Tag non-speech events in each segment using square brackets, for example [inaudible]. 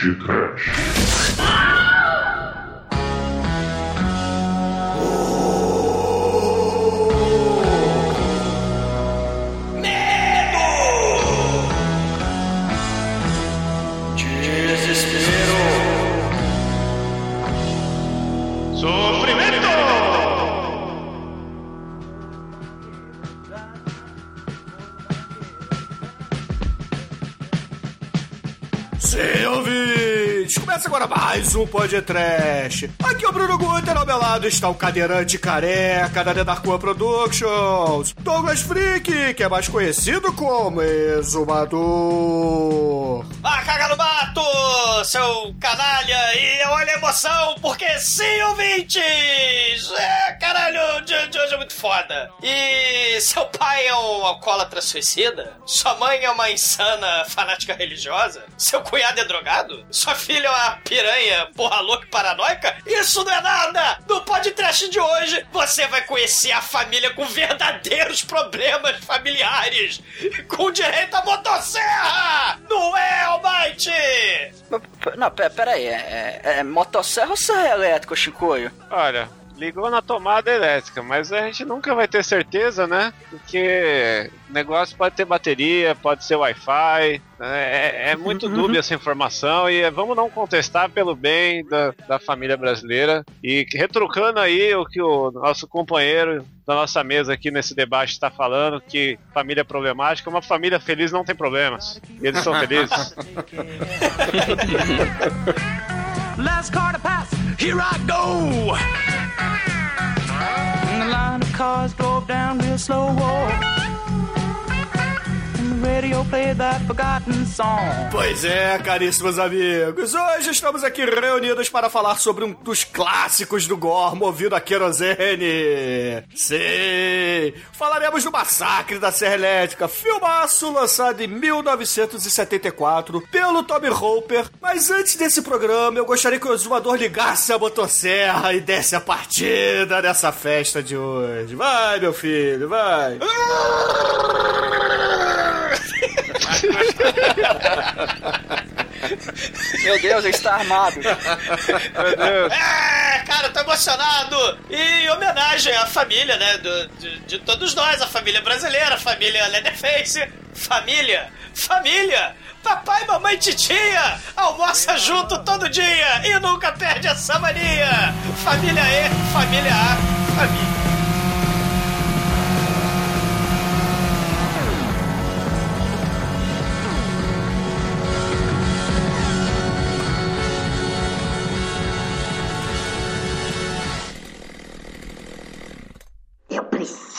Dark One ou um podcast. Aqui é o Bruno Guter, ao meu lado está o cadeirante careca da The Dark One Productions, Douglas Freak, que é mais conhecido como Exumador. Ah, caga no mato, seu canalha! E olha a emoção, porque sim, ouvintes! É, caralho, o dia de hoje é muito foda. E seu pai é um alcoólatra suicida? Sua mãe é uma insana fanática religiosa? Seu cunhado é drogado? Sua filha é uma piranha porra louca e paranoica? Isso não é nada! No podcast de hoje, você vai conhecer a família com verdadeiros problemas familiares! Com direito à motosserra! Não é, Almighty? Não, pera, pera aí, é, é, é motosserra ou serra elétrica, Chicoio? Olha, ligou na tomada elétrica, mas a gente nunca vai ter certeza, né? Porque o negócio pode ter bateria, pode ser Wi-Fi, né? é, é muito Uhum. [laughs] dúbia essa informação e é- vamos não contestar pelo bem da, da família brasileira e que- retrucando aí o que o nosso companheiro da nossa mesa aqui nesse debate está falando, que família problemática, uma família feliz não tem problemas. E eles são felizes. [laughs] [laughs] Last car to pass, here I go. And the line of cars drove down real slow. And Pois é, caríssimos amigos, hoje estamos aqui reunidos para falar sobre um dos clássicos do gore movido a querosene. Sim, falaremos do Massacre da Serra Elétrica, filmaço lançado em 1974 pelo Tommy Hooper. Mas antes desse programa, eu gostaria que o exumador ligasse a motosserra e desse a partida nessa festa de hoje. Vai, meu filho, vai. [laughs] Meu Deus, ele está armado. Meu Deus. É, cara, eu tô emocionado! E em homenagem à família, né? do- de, de todos nós, a família brasileira, a família Leatherface, família, família! Papai, mamãe, titia! Almoça junto todo dia e nunca perde essa mania! Família E, família A, família.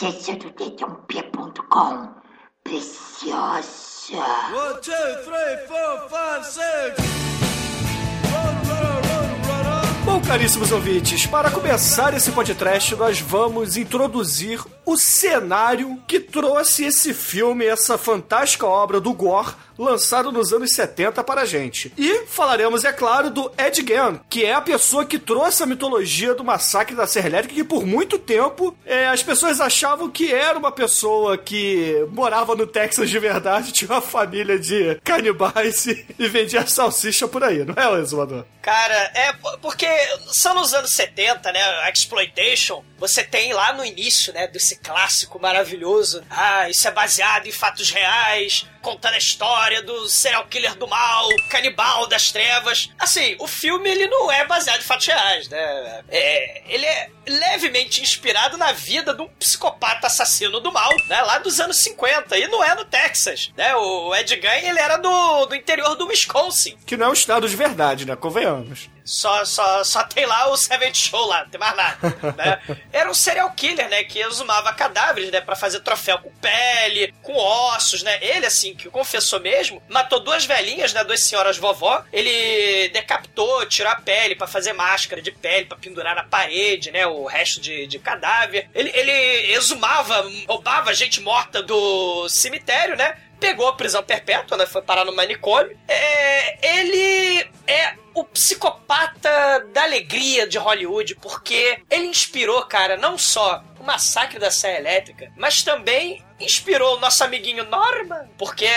Preciso do dedãopia.com. Preciosa. Bom, caríssimos ouvintes, para começar esse podcast, nós vamos introduzir o cenário que trouxe esse filme, essa fantástica obra do Gore, lançado nos anos 70 para a gente. E falaremos, é claro, do Ed Gein, que é a pessoa que trouxe a mitologia do massacre da Serra Elétrica, que por muito tempo é, as pessoas achavam que era uma pessoa que morava no Texas de verdade, [laughs] tinha uma família de canibais e, e vendia salsicha por aí, não é, Exumador? Cara, é porque são nos anos 70, né? A Exploitation, você tem lá no início, né? Desse clássico maravilhoso. Ah, isso é baseado em fatos reais, contando a história do serial killer do mal, canibal das trevas. Assim, o filme ele não é baseado em fatos reais, né? É, ele é levemente inspirado na vida de um psicopata assassino do mal, né? Lá dos anos 50. E não é no Texas, né? O Ed Gein, ele era do, do interior do Wisconsin. Que não é um estado de verdade, né? Convenhamos. Só, só, só tem lá o Seventh Show lá, não tem mais nada. [laughs] né? Era um serial killer, né? Que exumava cadáveres, né? Pra fazer troféu com pele, com ossos, né? Ele, assim, que confessou mesmo, matou duas velhinhas, né? Duas senhoras vovó. Ele decapitou, tirou a pele pra fazer máscara de pele, pra pendurar na parede, né? O resto de, de cadáver. Ele, ele exumava, roubava gente morta do cemitério, né? pegou a prisão perpétua, né? Foi parar no manicômio. É, ele é o psicopata da alegria de Hollywood, porque ele inspirou, cara, não só o massacre da Serra Elétrica, mas também inspirou o nosso amiguinho Norman, porque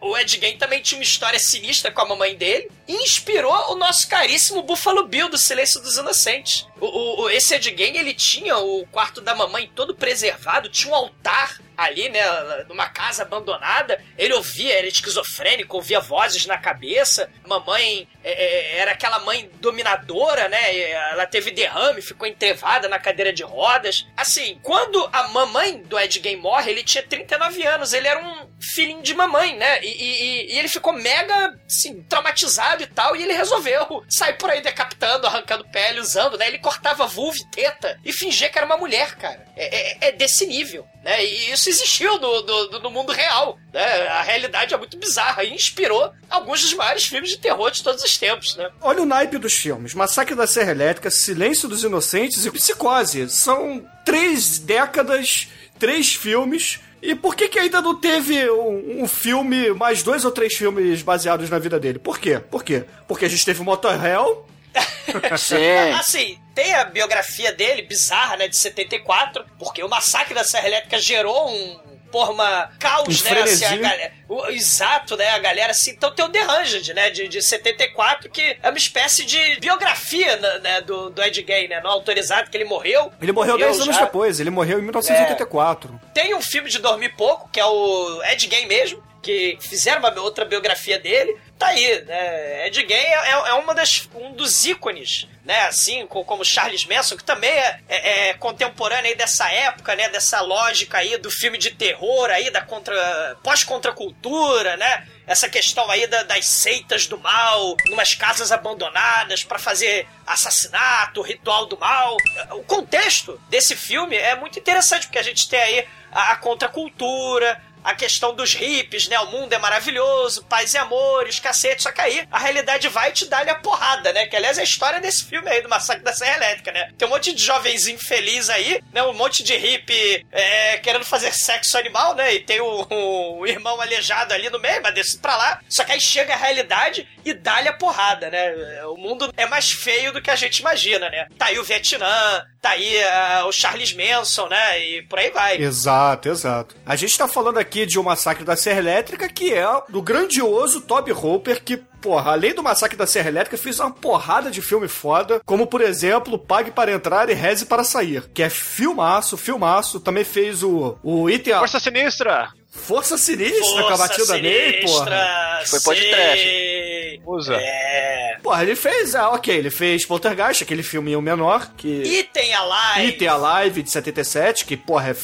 o Ed Gein também tinha uma história sinistra com a mamãe dele, e inspirou o nosso caríssimo Buffalo Bill do Silêncio dos Inocentes. O, o, esse Ed Gein, ele tinha o quarto da mamãe todo preservado, tinha um altar ali, né, numa casa abandonada. Ele ouvia, era esquizofrênico, ouvia vozes na cabeça. Mamãe é, é, era aquela mãe dominadora, né? Ela teve derrame, ficou entrevada na cadeira de rodas. Assim, quando a mamãe do Ed Gein morre, ele tinha 39 anos, ele era um filhinho de mamãe, né? E, e, e ele ficou mega, assim, traumatizado e tal, e ele resolveu sair por aí decapitando, arrancando pele, usando, né? Ele cortava vulva e teta e fingia que era uma mulher, cara. É, é, é desse nível, né? E isso existiu no, no, no, mundo real, né? A realidade é muito bizarra e inspirou alguns dos maiores filmes de terror de todos os tempos, né? Olha o naipe dos filmes. Massacre da Serra Elétrica, Silêncio dos Inocentes e Psicose. São três décadas, três filmes e por que, que ainda não teve um, um, filme, mais dois ou três filmes baseados na vida dele? Por quê? Por quê? Porque a gente teve Motorhell. [laughs] Sim. [laughs] assim, tem a biografia dele, bizarra, né, de 74, porque o massacre da Serra Elétrica gerou um, porra, uma caos, um né? Assim, a galera, o, exato, né? A galera assim. Então tem o The né? De, de 74, que é uma espécie de biografia né, do, do Ed Gein, né? Não autorizado, que ele morreu. Ele morreu 10 anos depois, ele morreu em 1984. É, tem um filme de Dormir Pouco, que é o Ed Gein mesmo, que fizeram uma outra biografia dele tá aí, né? Ed Gein é, é uma das, um dos ícones, né? Assim, como Charles Manson, que também é, é, é, contemporâneo aí dessa época, né? Dessa lógica aí do filme de terror aí, da contra, pós-contracultura, né? Essa questão aí da, das seitas do mal, numas casas abandonadas para fazer assassinato, ritual do mal. O contexto desse filme é muito interessante, porque a gente tem aí a, a contracultura, a questão dos hippies, né? O mundo é maravilhoso, paz e amores, cacete. Só que aí a realidade vai te dar-lhe a porrada, né? Que aliás é a história desse filme aí, do Massacre da Serra Elétrica, né? Tem um monte de jovenzinho feliz aí, né? Um monte de hippie é, querendo fazer sexo animal, né? E tem o, o, irmão aleijado ali no meio, mas desce pra lá. Só que aí chega a realidade e dá-lhe a porrada, né? O mundo é mais feio do que a gente imagina, né? Tá aí o Vietnã, tá aí uh, o Charles Manson, né? E por aí vai. Exato, exato. A gente tá falando aqui de O Massacre da Serra Elétrica, que é do grandioso Toby Hooper, que porra, além do Massacre da Serra Elétrica, fez uma porrada de filme foda, como por exemplo, Pague para Entrar e Reze para Sair, que é filmaço, filmaço. Também fez o, o Item... Força Sinistra! Força Sinistra Força com a batida May, porra. Foi podcast. Usa. É. Porra, ele fez, ah, ok, ele fez Poltergeist, aquele filminho menor, que... Item Alive. Item Alive, de 77, que, porra, é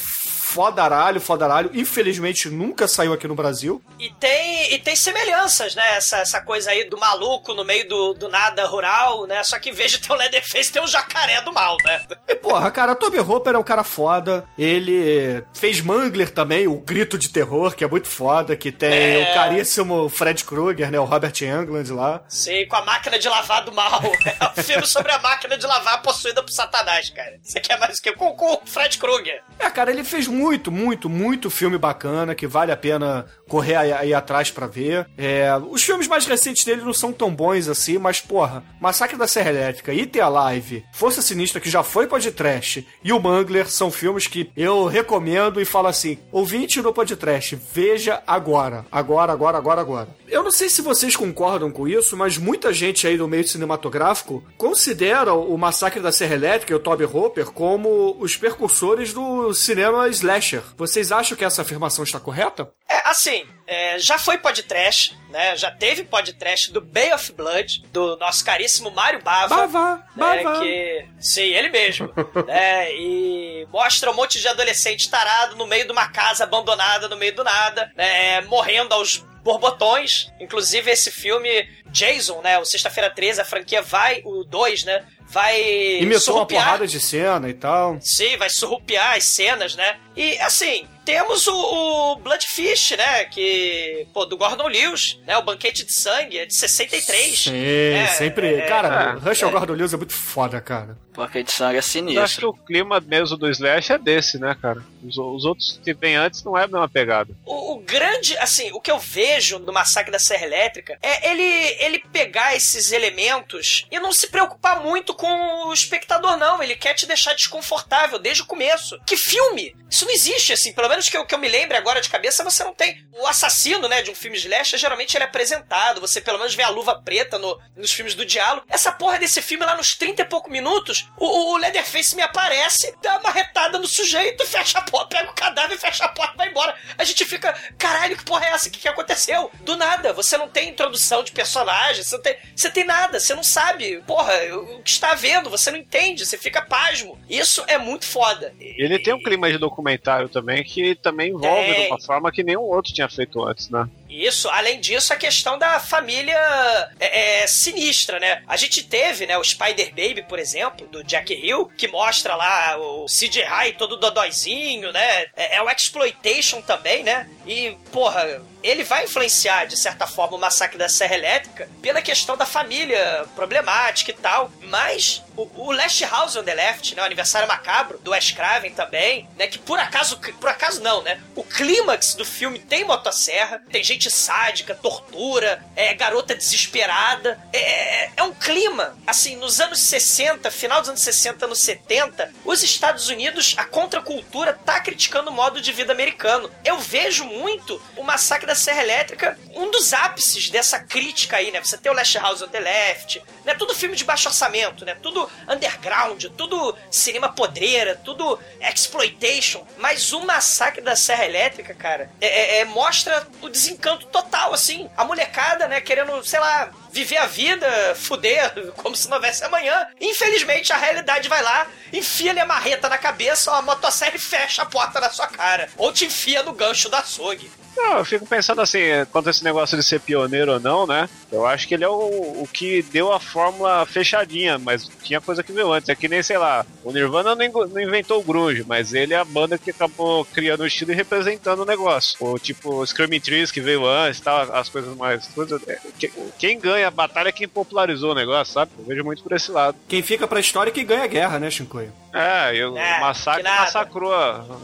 fodaralho, fodaralho. Infelizmente nunca saiu aqui no Brasil. E tem, e tem semelhanças, né? Essa, essa coisa aí do maluco no meio do, do nada rural, né? Só que em vez de ter Leatherface, tem o jacaré do mal, né? E porra, cara, Toby Hooper é um cara foda. Ele fez Mangler também, o grito de terror, que é muito foda, que tem é... o caríssimo Fred Krueger, né? O Robert Englund lá. Sim, com a máquina de lavar do mal. [laughs] É um filme sobre a máquina de lavar possuída por Satanás, cara. Você quer mais o que? Com, com o Fred Krueger. É, cara, ele fez muito muito, muito, muito filme bacana que vale a pena correr aí, aí atrás para ver. É, os filmes mais recentes dele não são tão bons assim, mas porra, Massacre da Serra Elétrica, IT Alive, Força Sinistra, que já foi podcast, e o Mangler são filmes que eu recomendo e falo assim: ouvinte no podcast, veja agora. Agora, agora, agora, agora. Eu não sei se vocês concordam com isso, mas muita gente aí do meio cinematográfico considera o Massacre da Serra Elétrica e o Toby Hooper como os percursores do cinema slasher. Vocês acham que essa afirmação está correta? É, assim, é, já foi podcast, né? Já teve podcast do Bay of Blood, do nosso caríssimo Mário Bava. Bava, né, Bava. Que, sim, ele mesmo. [laughs] né, e mostra um monte de adolescente tarado no meio de uma casa abandonada, no meio do nada, né, morrendo aos borbotões. Inclusive, esse filme, Jason, né? O Sexta-feira 13, a franquia vai, o 2, né? Vai. Imitou uma porrada de cena e tal. Sim, vai surrupiar as cenas, né? E assim, temos o, o Bloodfish, né? Que, pô, do Gordon Lewis, né? O Banquete de Sangue, é de 63. Sim, é, sempre. É, cara, é, Rush ao Gordon Lewis é muito foda, cara. Porque de sangue é Eu acho que sinistro. o clima mesmo do Slash é desse, né, cara? Os, os outros que vem antes não é a mesma pegada. O, o grande, assim, o que eu vejo no Massacre da Serra Elétrica é ele, ele pegar esses elementos e não se preocupar muito com o espectador, não. Ele quer te deixar desconfortável desde o começo. Que filme? Isso não existe, assim. Pelo menos que eu, que eu me lembre agora de cabeça, você não tem. O assassino, né, de um filme slash, geralmente ele é apresentado. Você pelo menos vê a luva preta no, nos filmes do diálogo. Essa porra desse filme, lá nos 30 e pouco minutos, o, o Leatherface me aparece, dá uma retada no sujeito, fecha a porta, pega o cadáver, fecha a porta e vai embora. A gente fica, caralho, que porra é essa? O que, que aconteceu? Do nada, você não tem introdução de personagem, você não tem, você tem nada, você não sabe, porra, o que está vendo, você não entende, você fica pasmo. Isso é muito foda. Ele tem um clima de documentário também que também envolve Tem. de uma forma que nenhum outro tinha feito antes, né? Isso, além disso, a questão da família é, é, sinistra, né? A gente teve, né, o Spider Baby, por exemplo, do Jack Hill, que mostra lá o CGI todo dodóizinho, né? É, é o Exploitation também, né? E, porra, ele vai influenciar, de certa forma, o Massacre da Serra Elétrica pela questão da família problemática e tal, mas o, o Last House on the Left, né, o Aniversário Macabro, do Wes Craven também, né, que por acaso, por acaso não, né, o clímax do filme tem motosserra, tem gente sádica, tortura, é, garota desesperada, é, é um clima, assim, nos anos 60, final dos anos 60, anos 70, os Estados Unidos, a contracultura tá criticando o modo de vida americano. Eu vejo muito o Massacre da Serra Elétrica, um dos ápices dessa crítica aí, né, você tem o Last House on the Left, né, tudo filme de baixo orçamento, né, tudo underground, tudo cinema podreira, tudo exploitation, mas o Massacre da Serra Elétrica, cara, é, é- é- mostra o desencanto total, assim, a molecada, né, querendo, sei lá, viver a vida, fuder, como se não houvesse amanhã. Infelizmente, a realidade vai lá, enfia-lhe a marreta na cabeça, a motosserra fecha a porta na sua cara. Ou te enfia no gancho da açougue. Não, eu fico pensando assim, quanto a esse negócio de ser pioneiro ou não, né? Eu acho que ele é o, o que deu a fórmula fechadinha, mas tinha coisa que veio antes. É que nem, sei lá, o Nirvana não não inventou o grunge, mas ele é a banda que acabou criando o estilo e representando o negócio. O tipo o Screaming Trees que veio antes, tal, as coisas mais... é, que- quem ganha a batalha é quem popularizou o negócio, sabe? Eu vejo muito por esse lado. Quem fica pra história é que ganha a guerra, né, Shinkoio? É, e o É, massacre massacrou.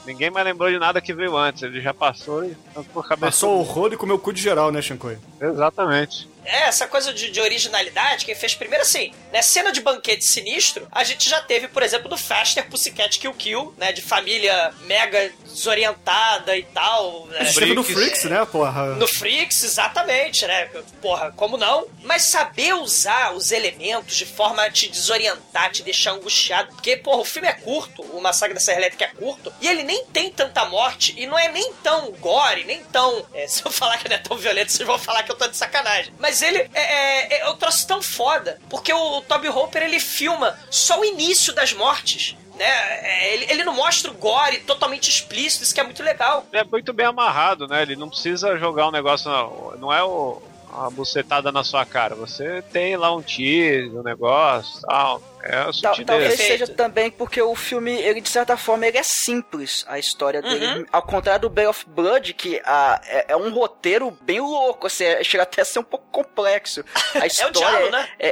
Ninguém mais lembrou de nada que veio antes. Ele já passou e ficou a cabeça. Passou o rolo e comeu o cu de geral, né, Shinkoio? Exatamente. É, essa coisa de, de originalidade, quem fez primeiro, assim, né, cena de banquete sinistro, a gente já teve, por exemplo, do Faster Pussycat Kill Kill, né, de família mega desorientada e tal. Né, A gente teve no Freaks. Freaks, né, porra? No Freaks, exatamente, né? Porra, como não? Mas saber usar os elementos de forma a te desorientar, te deixar angustiado. Porque, porra, o filme é curto, o Massacre da Serra Elétrica é curto, e ele nem tem tanta morte, e não é nem tão gore, nem tão. é, [laughs] se eu falar que não é tão violento, vocês vão falar que eu tô de sacanagem. Mas ele é, é, é tão foda, porque o, Toby Hopper ele filma só o início das mortes. Né? É, Ele, ele não mostra o gore totalmente explícito, isso que é muito legal. é muito bem amarrado, né? Ele não precisa jogar um negócio, não, não é o, uma bucetada na sua cara. Você tem lá um tease, um negócio, tal. É a Tal- sutileza. talvez Perfeito. seja também porque o filme, ele de certa forma, ele é simples, a história dele. Uhum. Ao contrário do Bay of Blood, que ah, é, é um roteiro bem louco, assim, é- chega até a ser um pouco complexo. [laughs] A história diálogo, é, né? é,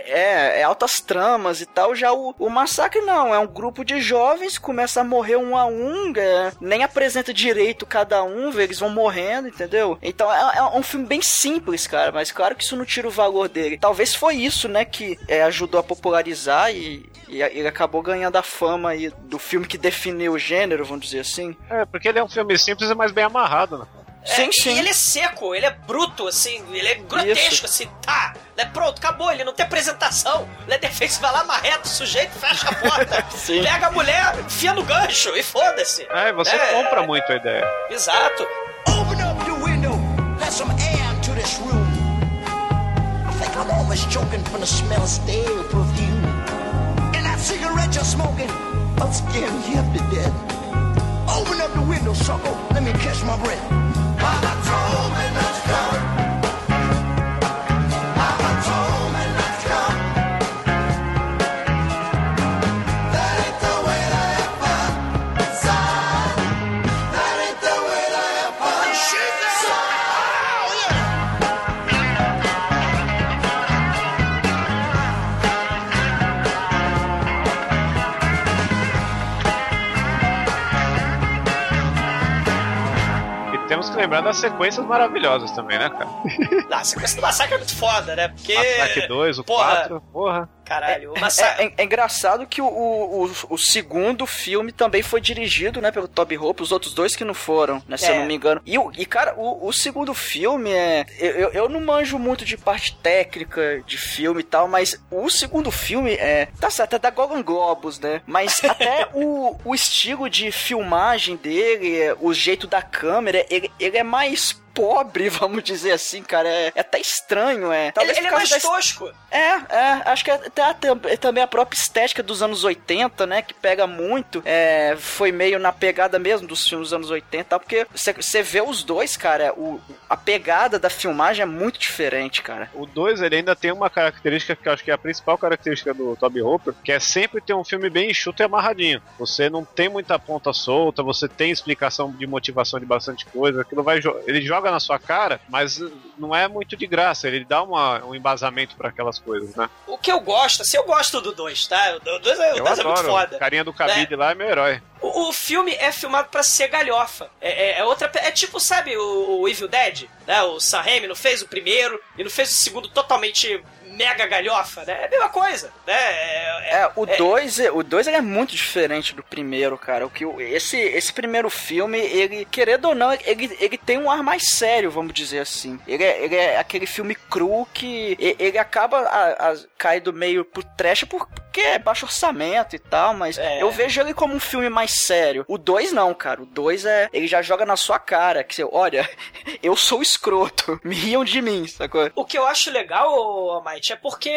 é- é altas tramas e tal. Já o, o Massacre não, é um grupo de jovens, começa a morrer um a um, é, nem apresenta direito cada um, vê, eles vão morrendo, entendeu? Então é, é um filme bem simples, cara, mas claro que isso não tira o valor dele. Talvez foi isso, né, que é, ajudou a popularizar e, e a- ele acabou ganhando a fama aí do filme que definiu o gênero, vamos dizer assim. É, porque ele é um filme simples e mais bem amarrado, né? Sim, É, sim. E ele é seco, ele é bruto, assim, ele é grotesco, assim, tá, né, pronto, acabou, ele não tem apresentação. Leatherface vai lá, marreta o sujeito, fecha a porta, [laughs] Sim. pega a mulher, enfia no gancho e foda-se. É, você É. compra muito a ideia. Exato. Open up your window, let some air to this room. I think I'm almost choking from the smell of stale cigarette you're smoking, I'm you up to death. Open up the window, sucker. Let me catch my breath. Lembrar das sequências maravilhosas também, né, cara? [laughs] Não, a sequência do massacre é muito foda, né? Porque. Massacre 2, o porra, 4, porra. Caralho, massacre. É, é- é engraçado que o, o, o- segundo filme também foi dirigido, né, pelo Toby Hope, os outros dois que não foram, né, se É. eu não me engano. E, e cara, o, o segundo filme é. Eu, eu- não manjo muito de parte técnica de filme e tal, mas o segundo filme é. Tá certo, é da Golden Globus, né? Mas [laughs] até o, o estilo de filmagem dele, é, o jeito da câmera, ele, ele é mais pobre, [laughs] vamos dizer assim, cara. É, é até estranho, é. Ele, Talvez ele é por causa mais da tosco. é, é, acho que até a tam- também a própria estética dos anos 80, né, que pega muito, é, foi meio na pegada mesmo dos filmes dos anos 80, tal, porque você vê os dois, cara, o, a pegada da filmagem é muito diferente, cara. O 2 ele ainda tem uma característica que eu acho que é a principal característica do Toby Hooper, que é sempre ter um filme bem enxuto e amarradinho. Você não tem muita ponta solta, você tem explicação de motivação de bastante coisa, aquilo vai ele joga na sua cara, mas não é muito de graça, ele dá uma- um embasamento para aquelas coisas, né? O que eu gosto, assim, eu gosto do 2, tá? O 2 é, Eu dois é muito adoro. foda. O carinha do cabide lá é meu herói. O, o filme é filmado pra ser galhofa. É, é- é outra. É tipo, sabe, o, o Evil Dead? Né? O Sam Raimi não fez o primeiro e não fez o segundo totalmente mega galhofa, né? É a mesma coisa, né? É, É, o 2 o dois ele é muito diferente do primeiro, cara. O que esse esse primeiro filme, ele querendo ou não, ele, ele tem um ar mais sério, vamos dizer assim. Ele é, ele é aquele filme cru que ele acaba a, a, caindo meio pro trash porque é baixo orçamento e tal, mas É. eu vejo ele como um filme mais sério. O 2 não, cara. O 2 é ele já joga na sua cara, que você, olha, [laughs] eu sou escroto, [laughs] me riam de mim, sacou? O que eu acho legal, Almighty, é porque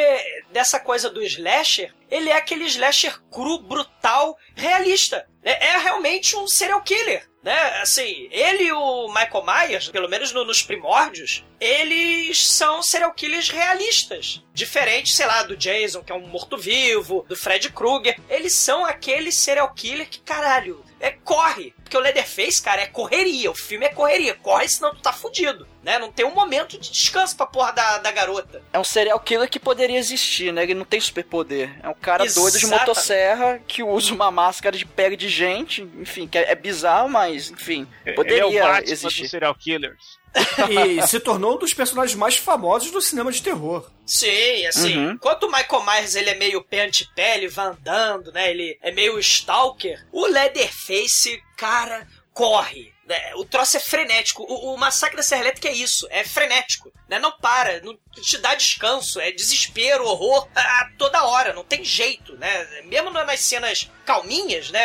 dessa coisa do slasher, ele é aquele slasher cru, brutal, realista. É, é realmente um serial killer. Né? Assim, ele e o Michael Myers, pelo menos no- nos primórdios, eles são serial killers realistas. Diferente, sei lá, do Jason, que é um morto-vivo, do Fred Krueger. Eles são aquele serial killer que, caralho, é corre. Porque o Leatherface, cara, é correria. O filme é correria. Corre, senão tu tá fudido. Né? Não tem um momento de descanso pra porra da, da garota. É um serial killer que poderia existir, né? Ele não tem superpoder. É um cara doido de Exatamente. motosserra que usa uma máscara de pele de gente, enfim, que é, é bizarro, mas, enfim, poderia ele é o Batman existir. dos serial killers. E se tornou um dos personagens mais famosos do cinema de terror. Sim, assim, Uhum. enquanto o Michael Myers ele é meio pé antepé, ele vai andando, né? Ele é meio stalker. O Leatherface, cara, corre. né? O troço é frenético. O, o Massacre da Serra Elétrica é isso, é frenético. Né? Não para, não te dá descanso, é desespero, horror a toda hora, não tem jeito, né? Mesmo nas cenas calminhas, né?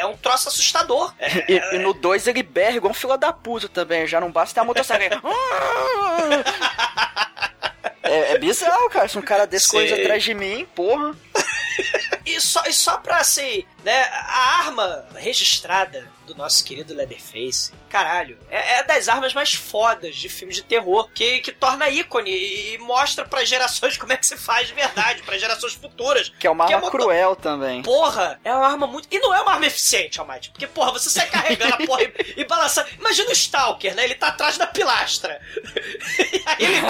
É um troço assustador. É, [laughs] E, e no 2 ele berra igual um fila da puta também, já não basta ter a motosserra. [laughs] é, é bizarro, cara. Se um cara desse Sim. coisa atrás de mim, porra. E só, e só pra, assim, né, a arma registrada do nosso querido Leatherface, caralho, é, é das armas mais fodas de filmes de terror, que, que torna ícone e, e mostra pra gerações [laughs] como é que se faz de verdade, pra gerações futuras. Que é uma Porque arma moto- cruel também. Porra, é uma arma muito. E não é uma arma eficiente, Almighty. Porque, porra, você sai carregando a [laughs] porra e, e balançando. Imagina o Stalker, né? Ele tá atrás da pilastra. [laughs] e aí ele.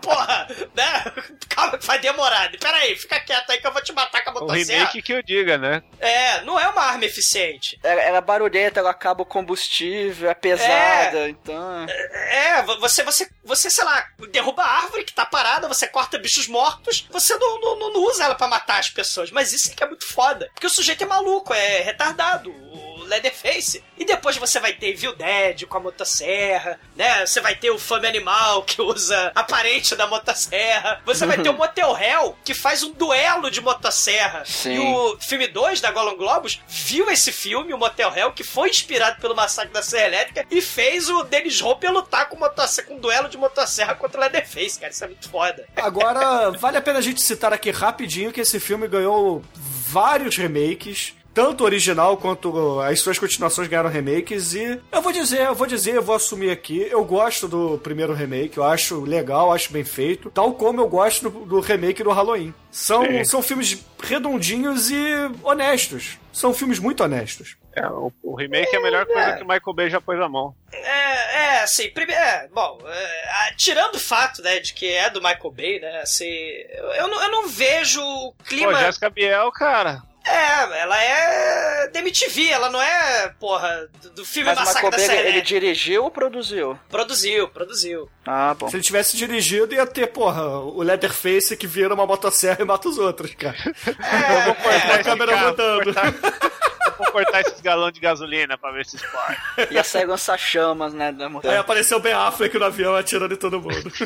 porra, né? Calma que vai demorar. Pera aí, fica quieto aí que eu vou te matar com a O motosserra. remake que eu diga, né? É, não é uma arma eficiente. Ela, ela é barulhenta, ela acaba o combustível, é pesada, então. É, vo- você, você, você, sei lá, derruba a árvore que tá parada, você corta bichos mortos, você não, não, não- usa ela pra matar as pessoas. Mas isso é que é muito foda. Porque o sujeito é maluco, é retardado. O Leatherface. E depois você vai ter Evil Dead com a motosserra, né? Você vai ter o Fame Animal que usa a parente da motosserra. Você vai ter o [laughs] Motel Hell que faz um duelo de motosserra. Sim. E o filme 2 da Golden Globus viu esse filme, o Motel Hell, que foi inspirado pelo massacre da Serra Elétrica e fez o Dennis Hopper lutar com, motosserra, com um duelo de motosserra contra o Leatherface, cara. Isso é muito foda. Agora, vale a pena a gente citar aqui rapidinho que esse filme ganhou vários remakes. Tanto o original quanto as suas continuações ganharam remakes e eu vou dizer, eu vou dizer, eu vou assumir aqui, eu gosto do primeiro remake, eu acho legal, acho bem feito, tal como eu gosto do, do remake do Halloween. São, Sim. são filmes redondinhos e honestos. São filmes muito honestos. É, o, o remake é a melhor coisa que o Michael Bay já pôs a mão. É, é assim, primeiro, é, bom, é, tirando o fato, né, de que é do Michael Bay, né, assim, eu, eu não, eu não vejo o Pô, clima... Jessica Biel, cara. É, ela é da MTV, ela não é, porra, do, filme Mas o Massacre Michael da Serra ele dirigiu ou produziu? Produziu, produziu. Ah, bom. Se ele tivesse dirigido, ia ter, porra, o Leatherface que vira uma motosserra e mata os outros, cara. [laughs] Eu vou cortar a esse câmera carro, rodando. Vou cortar esses galões de gasolina pra ver se explode. Ia sair lança-chamas, né? Da Aí apareceu o Ben Affleck no avião atirando em todo mundo. [laughs]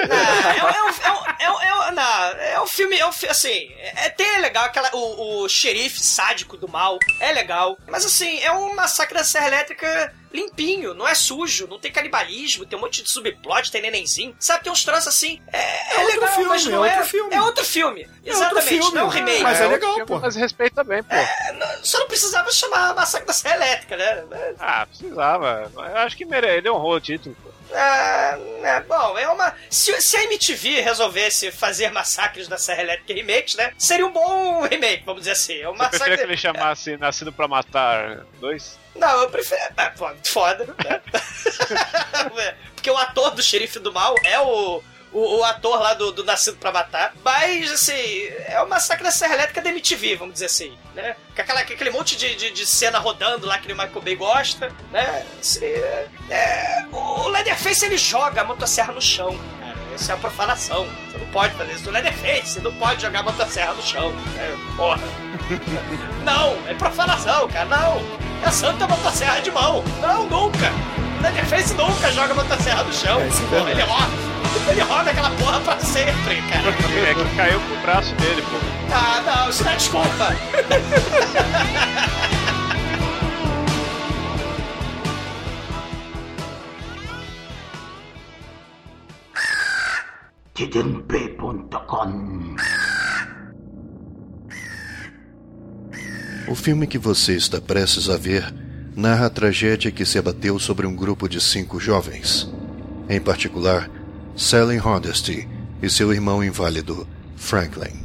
É, um- é, é, é, é, é filme, é um, fi- assim, é, tem é legal, aquela, o, o xerife sádico do mal, é legal, mas assim, é um massacre da Serra Elétrica limpinho, não é sujo, não tem canibalismo, tem um monte de subplot, tem nenenzinho, sabe, tem uns troços assim, é, é, outro legal, filme, mas não é é, outro filme. é outro filme, É outro exatamente, filme, não é um remake, Mas é outro legal, filme, pô. Mas respeita bem, pô. É, não- só não precisava chamar Massacre da Serra Elétrica, né? Ah, precisava. Eu acho que mere... ele honrou o título, pô. Ah, é, bom, é uma. Se, se a MTV resolvesse fazer massacres da Serra Elétrica remakes, né? Seria um bom remake, vamos dizer assim. É um Você preferia que massacre. ele chamasse Nascido pra Matar 2? Não, eu prefiro. Ah, foda, né? [laughs] [laughs] Porque o ator do xerife do mal é o. O, o ator lá do, do Nascido pra Matar. Mas, assim, é o massacre da Serra Elétrica da MTV, vamos dizer assim, né? Com, aquela, aquele monte de, de, de cena rodando lá que o Michael Bay gosta, né? Assim, é, é, o Leatherface, ele joga a motosserra no chão, cara. Isso é a profanação. Você não pode fazer isso. O Leatherface, você não pode jogar a motosserra no chão. É, porra. [laughs] não, é profanação, cara. Não. É santa motosserra de mão. Não, nunca. O Leatherface nunca joga a motosserra no chão. É, é verdade. ele roda. Ele roda aquela porra pra sempre, cara. É que caiu pro braço dele, pô. Ah, não, isso não é desculpa. tdmp.com. O filme que você está prestes a ver narra a tragédia que se abateu sobre um grupo de cinco jovens. Em particular, Sally Hardesty e seu irmão inválido, Franklin.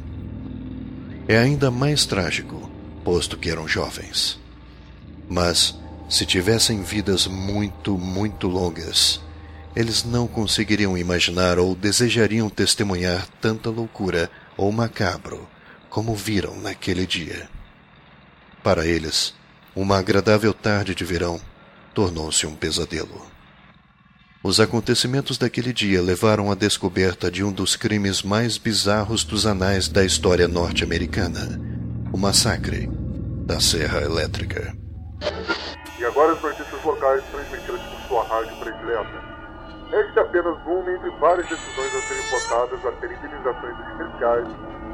É ainda mais trágico, posto que eram jovens. Mas, se tivessem vidas muito, muito longas, eles não conseguiriam imaginar ou desejariam testemunhar tanta loucura ou macabro como viram naquele dia. Para eles, uma agradável tarde de verão tornou-se um pesadelo. Os acontecimentos daquele dia levaram à descoberta de um dos crimes mais bizarros dos anais da história norte-americana: o massacre da Serra Elétrica. E agora as notícias locais transmitidas por sua rádio predileta. Esta é apenas uma entre várias decisões a serem votadas a terem indenizações especiais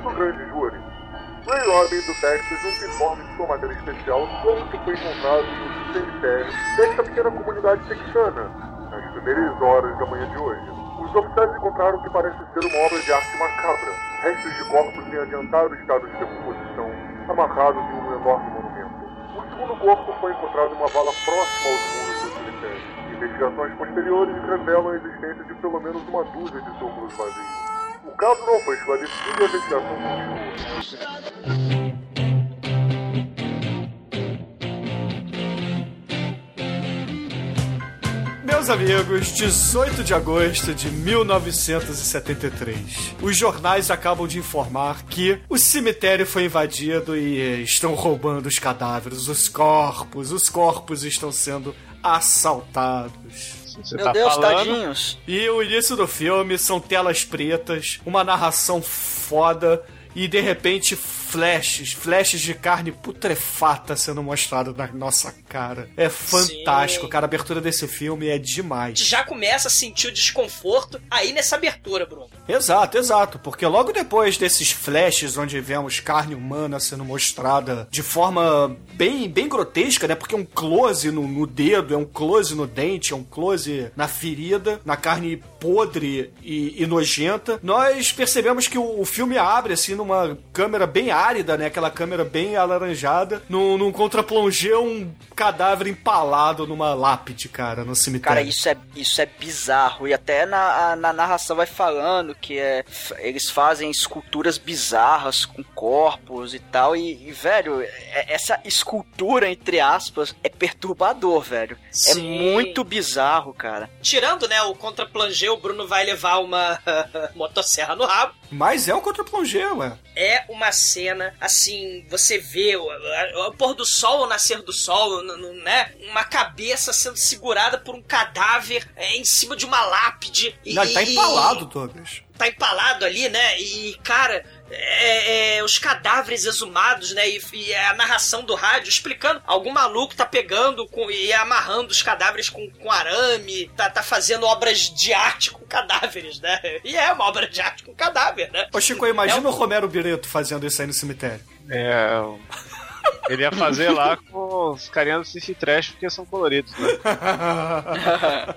do grande júri. Ray Robin do Texas informa em sua matéria especial sobre o que foi encontrado no cemitério desta pequena comunidade texana, nas primeiras horas da manhã de hoje. Os oficiais encontraram o que parece ser uma obra de arte macabra, restos de corpos em adiantado estado de decomposição, amarrados em um enorme monumento. O segundo corpo foi encontrado em uma vala próxima aos muros do cemitério. Investigações posteriores revelam a existência de pelo menos uma dúzia de túmulos vazios. O caso não foi esclarecido e a investigação. Meus amigos, 18 de agosto de 1973. Os jornais acabam de informar que o cemitério foi invadido e estão roubando os cadáveres, os corpos. Os corpos estão sendo assaltados. Você Meu tá Deus, falando? tadinhos. E o início do filme são telas pretas, uma narração foda e de repente flashes, flashes de carne putrefata sendo mostrado na nossa cara. É fantástico, Sim. cara. A abertura desse filme é demais. Já começa a sentir o desconforto aí nessa abertura, Bruno. Exato, exato. Porque logo depois desses flashes onde vemos carne humana sendo mostrada de forma bem, bem grotesca, né? Porque é um close no, no dedo, é um close no dente, é um close na ferida, na carne podre e, e nojenta. Nós percebemos que o, o filme abre assim numa câmera bem árida, né? Aquela câmera bem alaranjada. Num, num contraplongé, um cadáver empalado numa lápide, cara, no cemitério. Cara, isso é, isso é bizarro. E até na, a- na narração vai falando que é, eles fazem esculturas bizarras com corpos e tal. E, e, velho, é- essa escultura, entre aspas, é perturbador, velho. É Sim. muito bizarro, cara. Tirando, né, o contraplangê, o Bruno vai levar uma [laughs] motosserra no rabo. Mas é um contraplongé, ué. É uma cena cena, assim, você vê o, a- o pôr do sol, o nascer do sol, né? Uma cabeça sendo segurada por um cadáver é, em cima de uma lápide. E, Não, ele tá e- empalado, Douglas. tá empalado ali, né? E, cara, é, é, os cadáveres exumados, né? E, e a narração do rádio explicando. Algum maluco tá pegando com, e amarrando os cadáveres com, com arame, tá, tá fazendo obras de arte com cadáveres, né? E é uma obra de arte com cadáver, né? Ô, Chico, imagina É o Romero Bireto fazendo isso aí no cemitério. É. Ele ia fazer lá com os carinhas do Sissy Trash porque são coloridos, né? [laughs]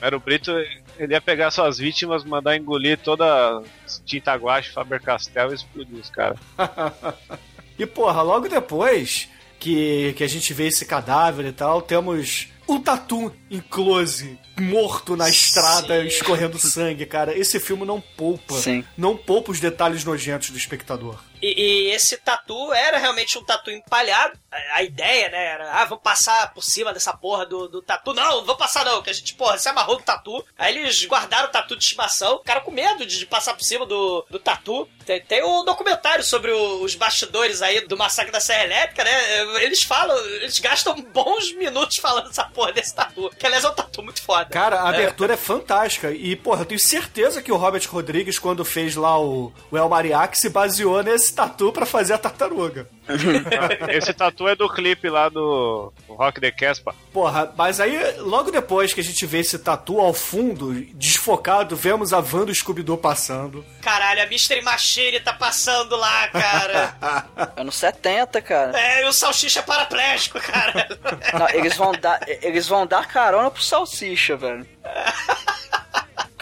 Era o Brito, ele ia pegar suas vítimas, mandar engolir toda a tinta guache, Faber-Castell e explodir os caras. [laughs] E, porra, logo depois que, que a gente vê esse cadáver e tal, temos um tatu em close, morto na estrada, Sim. escorrendo sangue, cara. Esse filme não poupa. Sim. Não poupa os detalhes nojentos do espectador. E, e esse tatu era realmente um tatu empalhado. A, a ideia, né, era, ah, vou passar por cima dessa porra do, do tatu. Não, não vou passar não, que a gente, porra, se amarrou no tatu. Aí eles guardaram o tatu de estimação. O cara com medo de, de passar por cima do, do tatu. Tem, tem um documentário sobre o- os bastidores aí do massacre da Serra Elétrica, né? Eles falam, eles gastam [laughs] bons minutos falando essa porra desse tatu. Que aliás é um tatu muito foda. Cara, a É. abertura é fantástica. E, porra, eu tenho certeza que o Robert Rodrigues, quando fez lá o, o El Mariachi, se baseou nesse tatu pra fazer a tartaruga. [laughs] Esse tatu é do clipe lá do Rock the Caspa. Porra, mas aí, logo depois que a gente vê esse tatu ao fundo, desfocado, vemos a van do Scooby-Doo passando. Caralho, a Mystery Machine tá passando lá, cara. [laughs] Anos 70, cara. é, e o salsicha é paraplégico, cara. Não, eles vão dar, eles vão dar carona pro salsicha, velho. [laughs]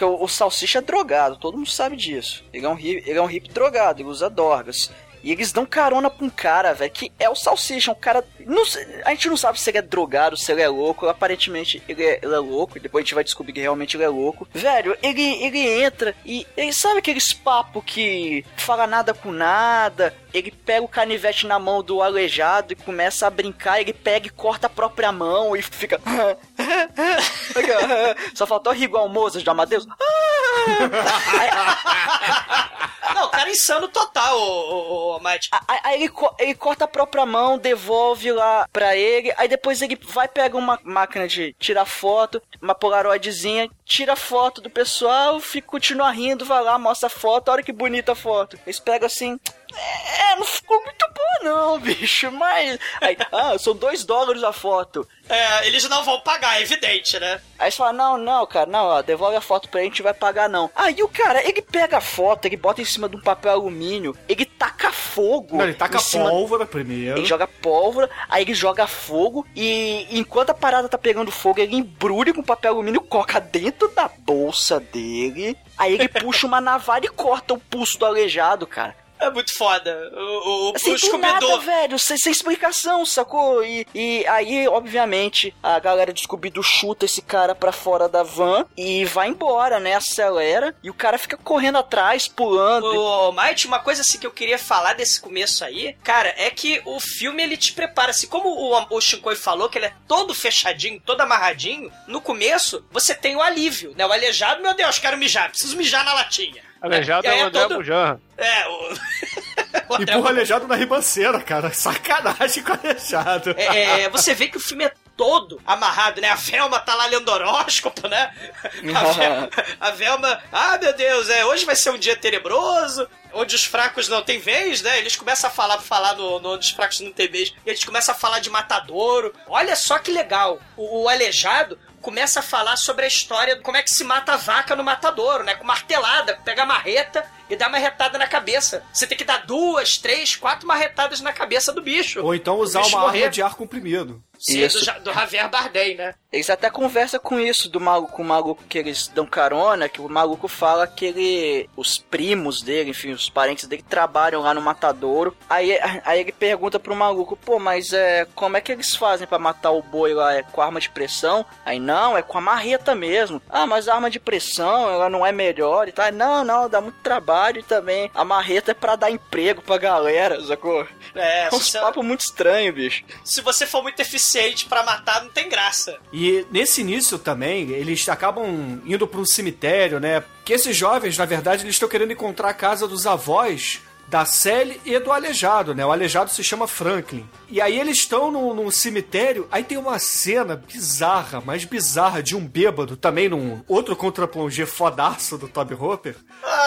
Porque o, o salsicha é drogado, todo mundo sabe disso. Ele é um ele é um hippie drogado, ele usa dorgas. E eles dão carona pra um cara, velho, que é o salsicha, um cara. não a gente não sabe se ele é drogado, se ele é louco. Aparentemente ele é, ele é louco, depois a gente vai descobrir que realmente ele é louco. Velho, ele, ele entra e ele sabe aqueles papo que fala nada com nada. Ele pega o canivete na mão do aleijado e começa a brincar. Ele pega e corta a própria mão e fica. [laughs] Só faltou rir igual o de Amadeus. [laughs] Não, o cara é insano total, ô, ô, ô, Mate. Aí, ele, co- ele corta a própria mão, devolve lá pra ele. Aí depois ele vai pegar uma máquina de tirar foto, uma polaroidzinha, tira foto do pessoal, fica, continua rindo, vai lá, mostra a foto. Olha que bonita a foto. Eles pegam assim. É, não ficou muito boa não, bicho, mas... Aí, ah, são dois dólares a foto. É, eles não vão pagar, é evidente, né? Aí você fala, não, não, cara, não, ó, devolve a foto pra gente, vai pagar não. Aí o cara, ele pega a foto, ele bota em cima de um papel alumínio, ele taca fogo. Não, ele taca em cima- pólvora primeiro. Ele joga pólvora, aí ele joga fogo e enquanto a parada tá pegando fogo, ele embrulha com papel alumínio, coloca dentro da bolsa dele. Aí ele puxa uma navalha e corta o pulso do aleijado, cara. É muito foda. O, o, Assim, o do nada, velho, sem, sem explicação, sacou? E, e aí, obviamente, a galera de chuta esse cara pra fora da van e vai embora, né? Acelera e o cara fica correndo atrás, pulando. Ô, Mike, uma coisa assim que eu queria falar desse começo aí, cara, é que o filme ele te prepara, assim, como o, o Shinkoi falou, que ele é todo fechadinho, todo amarradinho, no começo você tem o alívio, né? O aleijado, meu Deus, quero mijar, preciso mijar na latinha. Aleijado E aí é o André todo- Bujan. É, o. [laughs] o André Empurra aleijado na ribanceira, cara. Sacanagem com aleijado. É, é, você vê que o filme é todo amarrado, né? A Velma tá lá lendo horóscopo, né? A, [laughs] Vel- a Velma, ah, meu Deus, é, hoje vai ser um dia tenebroso, onde os fracos não têm vez, né? Eles começam a falar, falar no, no onde os fracos não têm vez, e eles começam a falar de matadouro. Olha só que legal. O, o aleijado começa a falar sobre a história como é que se mata a vaca no matadouro, né? Com martelada, pega a marreta e dá uma marretada na cabeça. Você tem que dar duas, três, quatro marretadas na cabeça do bicho. Ou então usar uma morrer. arma de ar comprimido. Sim, Isso. do, Ja- do Javier Bardem, né? Eles até conversam com isso do maluco, com o maluco que eles dão carona, que o maluco fala que ele, os primos dele, enfim, os parentes dele trabalham lá no matadouro. Aí, aí ele pergunta pro maluco, pô, mas é, como é que eles fazem pra matar o boi lá? É com arma de pressão? Aí não, é com a marreta mesmo. Ah, mas a arma de pressão, ela não é melhor e tal. Não, não, dá muito trabalho e também a marreta é pra dar emprego pra galera, sacou? É, É você, papos muito estranhos, bicho. se você for muito eficiente pra matar, não tem graça. E nesse início também, eles acabam indo para um cemitério, né? Que esses jovens, na verdade, eles estão querendo encontrar a casa dos avós da Sally e do Aleijado, né? O Aleijado se chama Franklin. E aí eles estão num, num cemitério, aí tem uma cena bizarra, mais bizarra, de um bêbado, também num outro contra-plongé fodaço do Toby Hopper,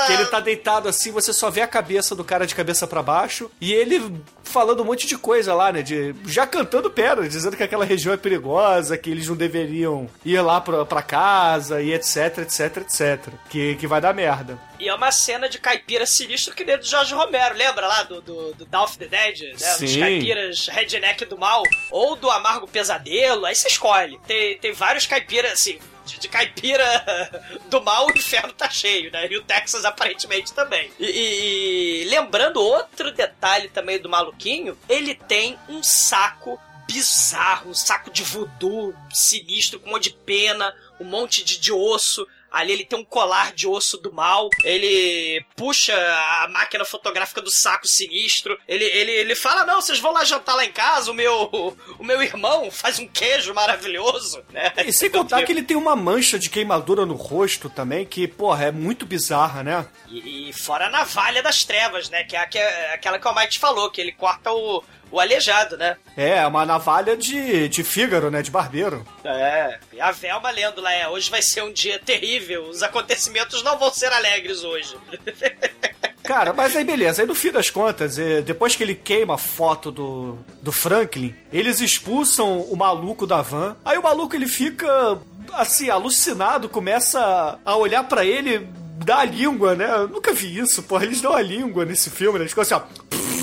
que ele tá deitado assim, você só vê a cabeça do cara de cabeça para baixo, e ele falando um monte de coisa lá, né? De, já cantando pedra, dizendo que aquela região é perigosa, que eles não deveriam ir lá pra, pra casa, e etc, etc, etc. Que, que vai dar merda. E é uma cena de caipira sinistro que nem do Jorge Romero, lembra lá do, do, do of the Dead? Né? Sim. caipiras redneck do mal. Ou do Amargo Pesadelo, aí você escolhe. Tem, tem vários caipiras, assim, de, de caipira [laughs] do mal, o inferno tá cheio, né? E o Texas aparentemente também. E, e- e lembrando outro detalhe também do maluquinho, ele tem um saco bizarro, um saco de voodoo sinistro, com um monte de pena, um monte de, de osso. Ali ele tem um colar de osso do mal. Ele puxa a máquina fotográfica do saco sinistro. Ele, ele, ele fala: Não, vocês vão lá jantar lá em casa. O meu, o meu irmão faz um queijo maravilhoso. Né? E sem contar que ele tem uma mancha de queimadura no rosto também, que, porra, é muito bizarra, né? E, e fora a navalha das trevas, né? Que é, é aquela que o Mike falou, que ele corta o, o aleijado, né? É, uma navalha de, de fígaro, né? De barbeiro. É. E a Velma lendo lá, é, hoje vai ser um dia terrível, os acontecimentos não vão ser alegres hoje. [laughs] Cara, mas aí beleza. Aí no fim das contas, eh, depois que ele queima a foto do, do Franklin, eles expulsam o maluco da van. Aí o maluco ele fica assim, alucinado, começa a olhar pra ele, dá a língua, né? Eu nunca vi isso, porra. Eles dão a língua nesse filme, né? Eles ficam assim, ó.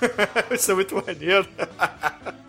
[laughs] Isso é muito maneiro.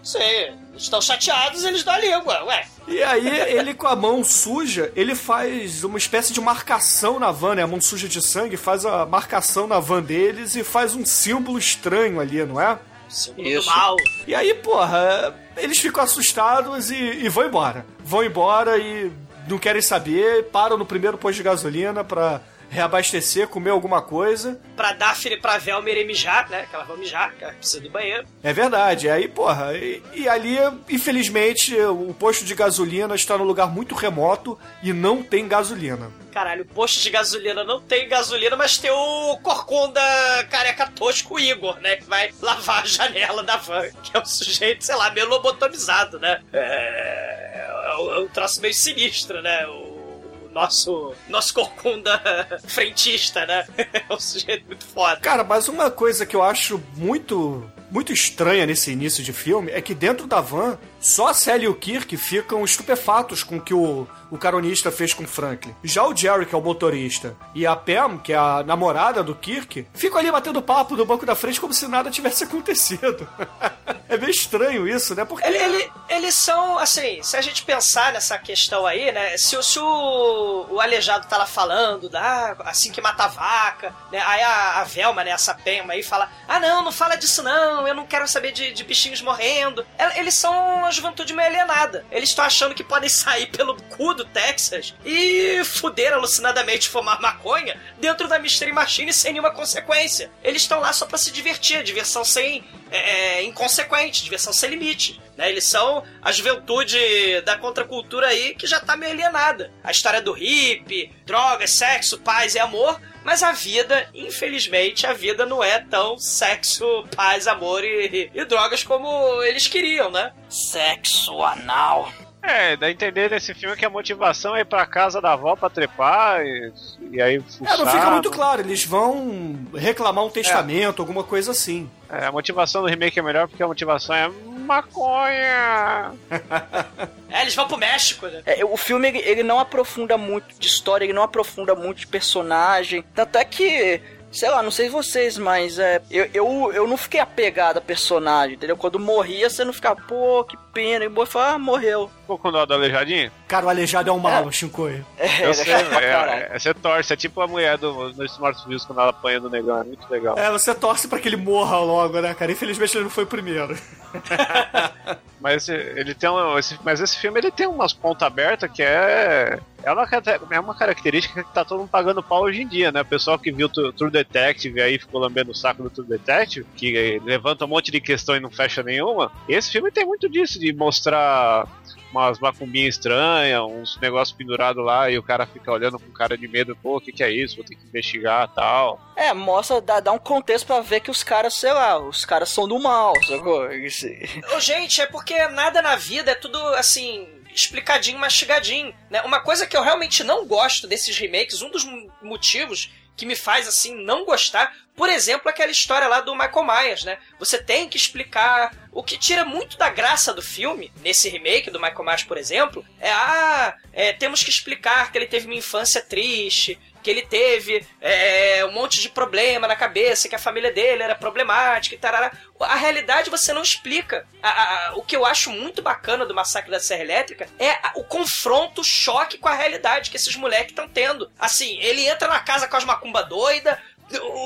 Sim, estão chateados, eles dão a língua, ué. E aí, ele com a mão suja, ele faz uma espécie de marcação na van, né? A mão suja de sangue, faz a marcação na van deles e faz um símbolo estranho ali, não é? Símbolo Isso. mal. E aí, porra, eles ficam assustados e, e vão embora. Vão embora e não querem saber, param no primeiro posto de gasolina pra reabastecer, comer alguma coisa. Pra Daphne e pra Velma irem mijar, né? Que elas vão mijar, que elas precisam do banheiro. É verdade. Aí, porra, e, e ali, infelizmente, o posto de gasolina está num lugar muito remoto e não tem gasolina. Caralho, o posto de gasolina não tem gasolina, mas tem o corcunda careca tosco Igor, né? Que vai lavar a janela da van. Que é um sujeito, sei lá, meio lobotomizado, né? É, é um- é um troço meio sinistro, né? O nosso, nosso corcunda [laughs] frentista, né? [laughs] É um sujeito muito foda. Cara, mas uma coisa que eu acho muito muito estranha nesse início de filme é que dentro da van, só a Sally e o Kirk ficam estupefatos com o que o, o caronista fez com o Franklin. Já o Jerry, que é o motorista, e a Pam, que é a namorada do Kirk, ficam ali batendo papo no banco da frente como se nada tivesse [laughs] acontecido. É meio estranho isso, né? Porque... Ele, ele- eles são, assim, se a gente pensar nessa questão aí, né? Se, o- se o, o aleijado tá lá falando, da, assim que mata a vaca, né? Aí a, a Velma, né, essa Pema aí, fala: Ah, não, não fala disso não, eu não quero saber de, de bichinhos morrendo. El- Eles são uma juventude meio alienada. Eles estão achando que podem [laughs] sair pelo cu do Texas e fuder alucinadamente fumar maconha dentro da Mystery Machine sem nenhuma consequência. Eles estão lá só pra se divertir, diversão sem. É, é, inconsequente, diversão sem limite. Né? Eles são a juventude da contracultura aí que já tá meio alienada. A história do hippie, drogas, sexo, paz e amor. Mas a vida, infelizmente, a vida não é tão sexo, paz, amor e, e drogas como eles queriam, né? Sexo anal. É, dá a entender nesse filme que a motivação é ir pra casa da avó pra trepar e, e aí É, fuçar. não fica muito claro, eles vão reclamar um testamento, alguma coisa assim. É, a motivação do remake é melhor porque a motivação é maconha. [laughs] É, eles vão pro México, né? É, o filme ele, ele não aprofunda muito de história, ele não aprofunda muito de personagem. Tanto é que, sei lá, não sei vocês, mas é, eu, eu, eu não fiquei apegado a personagem, entendeu? Quando morria, você não ficava, pô, que pena. E o fala, ah, morreu. Ficou com dó do aleijadinho? Cara, o aleijado é um Shinkoi. É, Eu sei, pra é, caralho. é, você torce, é tipo a mulher do, no Smart Views quando ela apanha do negão, é muito legal. É, você torce pra que ele morra logo, né, cara? Infelizmente ele não foi o primeiro. [laughs] Mas ele tem um, esse, mas esse filme ele tem umas pontas abertas que é é uma, é uma característica que tá todo mundo pagando pau hoje em dia, né? O pessoal que viu True Detective aí ficou lambendo o saco do True Detective, que levanta um monte de questão e não fecha nenhuma. Esse filme tem muito disso, de mostrar umas macumbinhas estranhas, uns negócios pendurados lá e o cara fica olhando com cara de medo, pô, o que, que é isso? Vou ter que investigar tal. É, mostra, dá, dá um contexto pra ver que os caras, sei lá, os caras são do mal, sacou? Gente, é porque nada na vida é tudo assim. Explicadinho, mastigadinho. Né? Uma coisa que eu realmente não gosto desses remakes, um dos motivos que me faz assim não gostar, por exemplo, aquela história lá do Michael Myers, né? Você tem que explicar. O que tira muito da graça do filme, nesse remake do Michael Myers, por exemplo, é ah, é, temos que explicar que ele teve uma infância triste, que ele teve é, um monte de problema na cabeça, que a família dele era problemática e tarará. A realidade você não explica. A- a- o que eu acho muito bacana do Massacre da Serra Elétrica é a- o confronto, o choque com a realidade que esses moleques estão tendo. Assim, ele entra na casa com as macumba doida,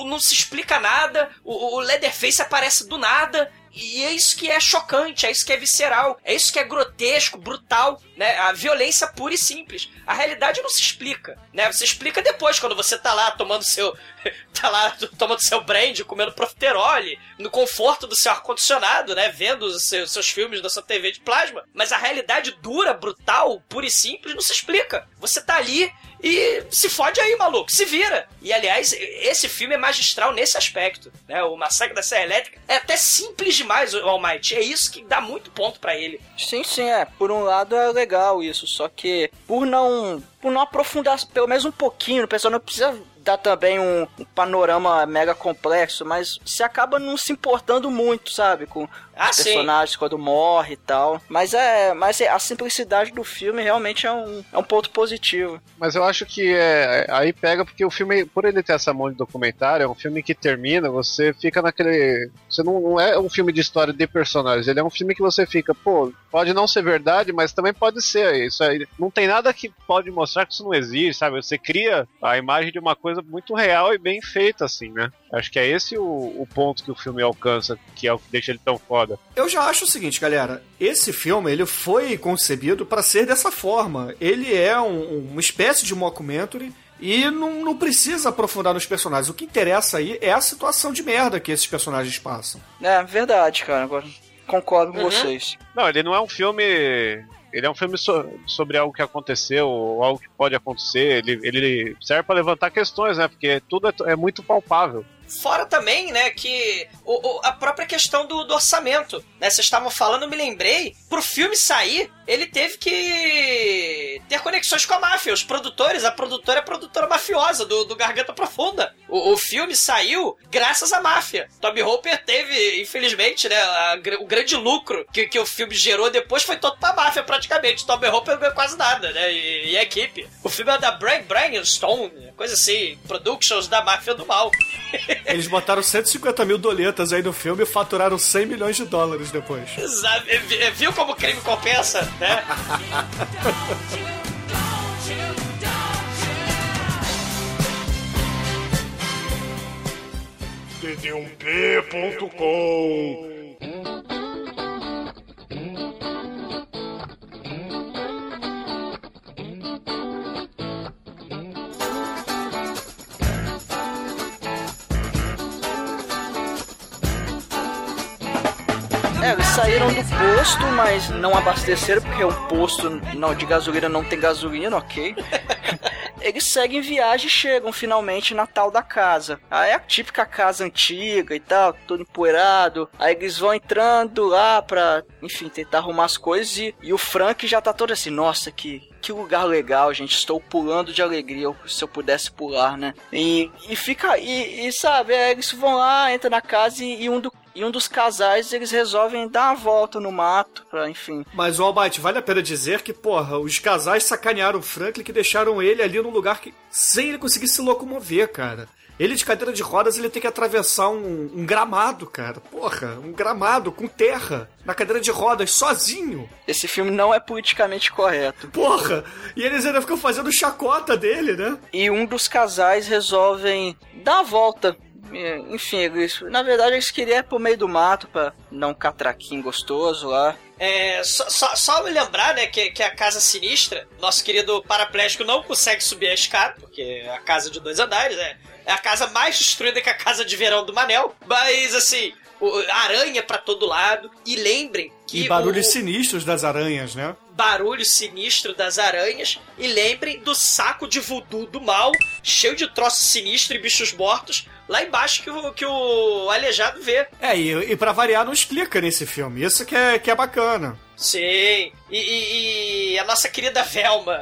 não se explica nada, o Leatherface aparece do nada. E é isso que é chocante, é isso que é visceral, é isso que é grotesco, brutal, né? A violência pura e simples. A realidade não se explica, né? Você explica depois, quando você tá lá tomando seu. [laughs] tá lá tomando seu brand, comendo profiterole, no conforto do seu ar-condicionado, né? Vendo os seus, seus filmes da sua TV de plasma. Mas a realidade dura, brutal, pura e simples, não se explica. Você tá ali e se fode aí, maluco, se vira. E aliás, esse filme é magistral nesse aspecto, né? O Massacre da Serra Elétrica é até simples demais, o Almighty. É isso que dá muito ponto pra ele. Sim, sim, é. Por um lado é legal isso, só que por não, por não aprofundar pelo menos um pouquinho, o pessoal não precisa dar também um, um panorama mega complexo, mas se acaba não se importando muito, sabe, com Ah, os sim. personagens quando morre e tal. Mas é, mas é- a simplicidade do filme realmente é um, é um ponto positivo. Mas eu acho que é, aí pega porque o filme, por ele ter essa mão de documentário, é um filme que termina, você fica naquele. Você não, não é um filme de história de personagens, ele é um filme que você fica, pô, pode não ser verdade, mas também pode ser. Isso aí, não tem nada que pode mostrar que isso não existe, sabe? Você cria a imagem de uma coisa muito real e bem feita, assim, né? Acho que é esse o, o ponto que o filme alcança, que é o que deixa ele tão foda. Eu já acho o seguinte, galera. Esse filme ele foi concebido para ser dessa forma. Ele é um- uma espécie de mockumentary e não, não precisa aprofundar nos personagens. O que interessa aí é a situação de merda que esses personagens passam. É verdade, cara. Agora concordo com Uhum. vocês. Não, ele não é um filme. Ele é um filme so- sobre algo que aconteceu, ou algo que pode acontecer. Ele, ele serve para levantar questões, né? Porque tudo é, é muito palpável. Fora também, né, que o, o- a própria questão do, do orçamento, né? Vocês estavam falando, me lembrei, pro filme sair, ele teve que ter conexões com a máfia. Os produtores, a produtora é a produtora mafiosa do, do Garganta Profunda. O, o filme saiu graças à máfia. Toby Hooper teve, infelizmente, né, a o grande lucro que, que o filme gerou depois foi todo pra máfia, praticamente. Toby Hooper não ganhou quase nada, né, e, e a equipe. O filme é da Brian, Brian Stone, coisa assim, Productions da máfia do mal. [laughs] Eles botaram 150 mil doletas aí no filme e faturaram 100 milhões de dólares depois. Exato. Vi- Viu como o crime compensa, né? td1p.com saíram do posto, mas não abasteceram, porque um posto não, de gasolina não tem gasolina, ok? [laughs] Eles seguem viagem e chegam finalmente na tal da casa. Aí é a típica casa antiga e tal, todo empoeirado. Aí eles vão entrando lá pra, enfim, tentar arrumar as coisas e, e o Frank já tá todo assim, nossa, que, que lugar legal, gente. Estou pulando de alegria se eu pudesse pular, né? E, e fica. E, e sabe, é, eles vão lá, entram na casa e, e um do- e um dos casais eles resolvem dar uma volta no mato, pra, enfim. Mas, o Almighty, vale a pena dizer que, porra, os casais sacanearam o Franklin que deixaram ele ali num lugar que. sem ele conseguir se locomover, cara. Ele de cadeira de rodas, ele tem que atravessar um, um gramado, cara. Porra, um gramado com terra na cadeira de rodas, sozinho. Esse filme não é politicamente correto. Porra! E eles ainda ficam fazendo chacota dele, né? E um dos casais resolvem dar a volta. E, Enfim, eles, na verdade eles queriam ir pro meio do mato pra dar um catraquinho gostoso lá. É, só, só, só me lembrar, né, que, que a casa sinistra, nosso querido paraplégico não consegue subir a escada, porque é a casa de dois andares, é, é a casa mais destruída que a casa de verão do Manel. Mas, assim, o- aranha pra todo lado. E lembrem que. E barulhos o, sinistros das aranhas, né? barulho sinistro das aranhas e lembrem do saco de voodoo do mal, cheio de troços sinistros e bichos mortos, lá embaixo que o, que o aleijado vê. É, e, e para variar não explica nesse filme. Isso que é, que é bacana. Sim. E, e, e, a nossa querida Velma,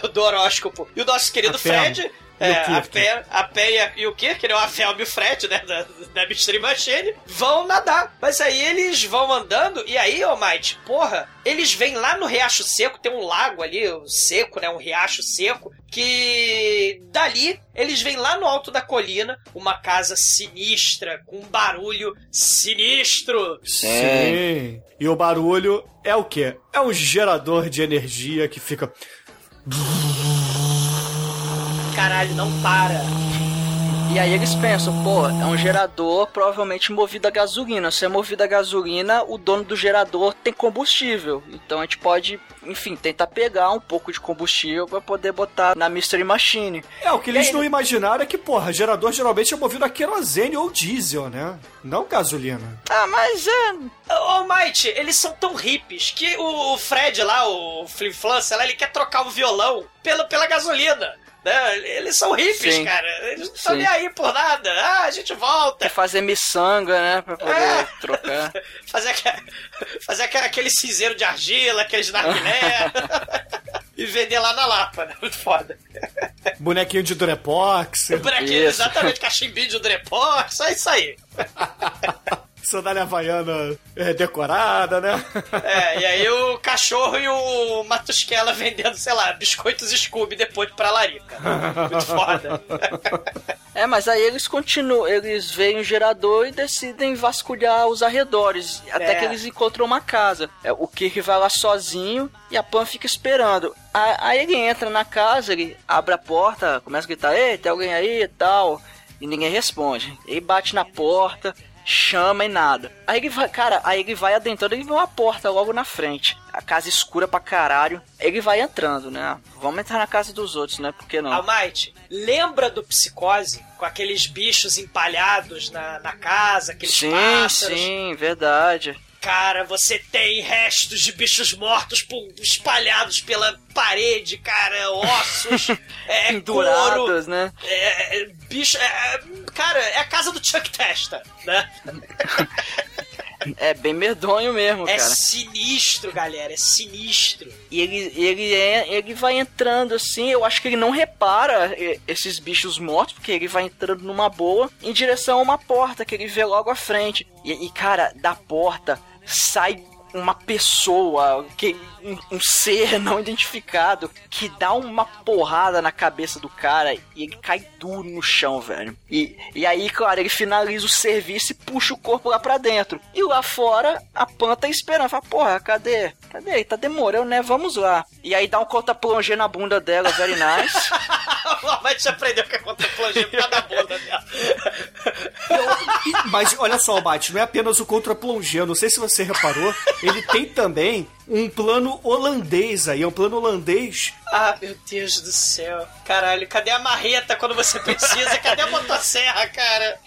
do, do, horóscopo, e o nosso querido Fred. É, a Pé, a Pé e, a, e o Kirk, né? A Velma e o Fred, né? Da, da Mystery Machine, vão nadar. Mas aí eles vão andando, e aí, ô oh, Might, porra, eles vêm lá no Riacho Seco, tem um lago ali, seco, né? Um riacho seco, que dali eles vêm lá no alto da colina, uma casa sinistra, com um barulho sinistro. Sim. E o barulho é o quê? É um gerador de energia que fica. Caralho, não para. E aí eles pensam, pô, é um gerador provavelmente movido a gasolina. Se é movido a gasolina, o dono do gerador tem combustível. Então a gente pode, enfim, tentar pegar um pouco de combustível para poder botar na Mystery Machine. É, o que eles aí, não imaginaram é que, porra, gerador geralmente é movido a querosene ou diesel, né? Não gasolina. Ah, mas é. Ô, oh, Might, eles são tão hippies que o Fred lá, o Flim Flance, ele quer trocar o violão pela, pela gasolina. Né? Eles são hippies, Sim. cara. Eles não estão nem aí por nada. Ah, a gente volta. É fazer miçanga, né? Pra poder é. trocar. [laughs] fazer, fazer aquele cinzeiro de argila, aqueles narguilé. [laughs] e vender lá na Lapa, né? Muito foda. Bonequinho de Durepox. Bonequinho, exatamente, cachimbinho de Durepox, é isso aí. [laughs] sandália havaiana é, decorada, né? É, e aí o cachorro e o Matusquela vendendo, sei lá, biscoitos Scooby depois pra Larica. Muito foda. [laughs] É, mas aí eles continuam, eles veem o gerador e decidem vasculhar os arredores, até é. que eles encontram uma casa. É, o Kirk vai lá sozinho e a Pan fica esperando. Aí ele entra na casa, ele abre a porta, começa a gritar, ei, tem alguém aí e tal. E ninguém responde. Ele bate na porta, chama e nada. Aí ele vai, cara, aí ele vai adentrando, ele vê uma porta logo na frente. A casa escura pra caralho. Ele vai entrando, né? Vamos entrar na casa dos outros, né? Por que não? Almighty, lembra do Psicose? Com aqueles bichos empalhados na, na casa, aqueles sim, pássaros? Sim, verdade. Cara, você tem restos de bichos mortos espalhados pela parede, cara, ossos, [laughs] é, Pendurados, né? É, é, bicho, é, cara, é a casa do Chuck Testa, né? É bem medonho mesmo, é cara. É sinistro, galera, é sinistro. E ele, ele, é, ele vai entrando assim, eu acho que ele não repara esses bichos mortos, porque ele vai entrando numa boa em direção a uma porta que ele vê logo à frente. E, e cara, da porta sai uma pessoa, que um, um, ser [laughs] não identificado, que dá uma porrada na cabeça do cara e ele cai duro no chão, velho. E, e aí, claro, ele finaliza o serviço e puxa o corpo lá pra dentro. E lá fora, a Pan tá esperando. Fala, porra, cadê? Cadê? Tá demorando, né? Vamos lá. E aí dá um conta-plongé na bunda dela, very nice. [laughs] Mas te aprendeu que é contra-plongé por causa da bunda dela. [laughs] Mas olha só, Bate, não é apenas o contra-plongé. Eu não sei se você reparou, ele tem também um plano holandês aí, é um plano holandês. Ah, meu Deus do céu. Caralho, cadê a marreta quando você precisa? Cadê a motosserra, cara?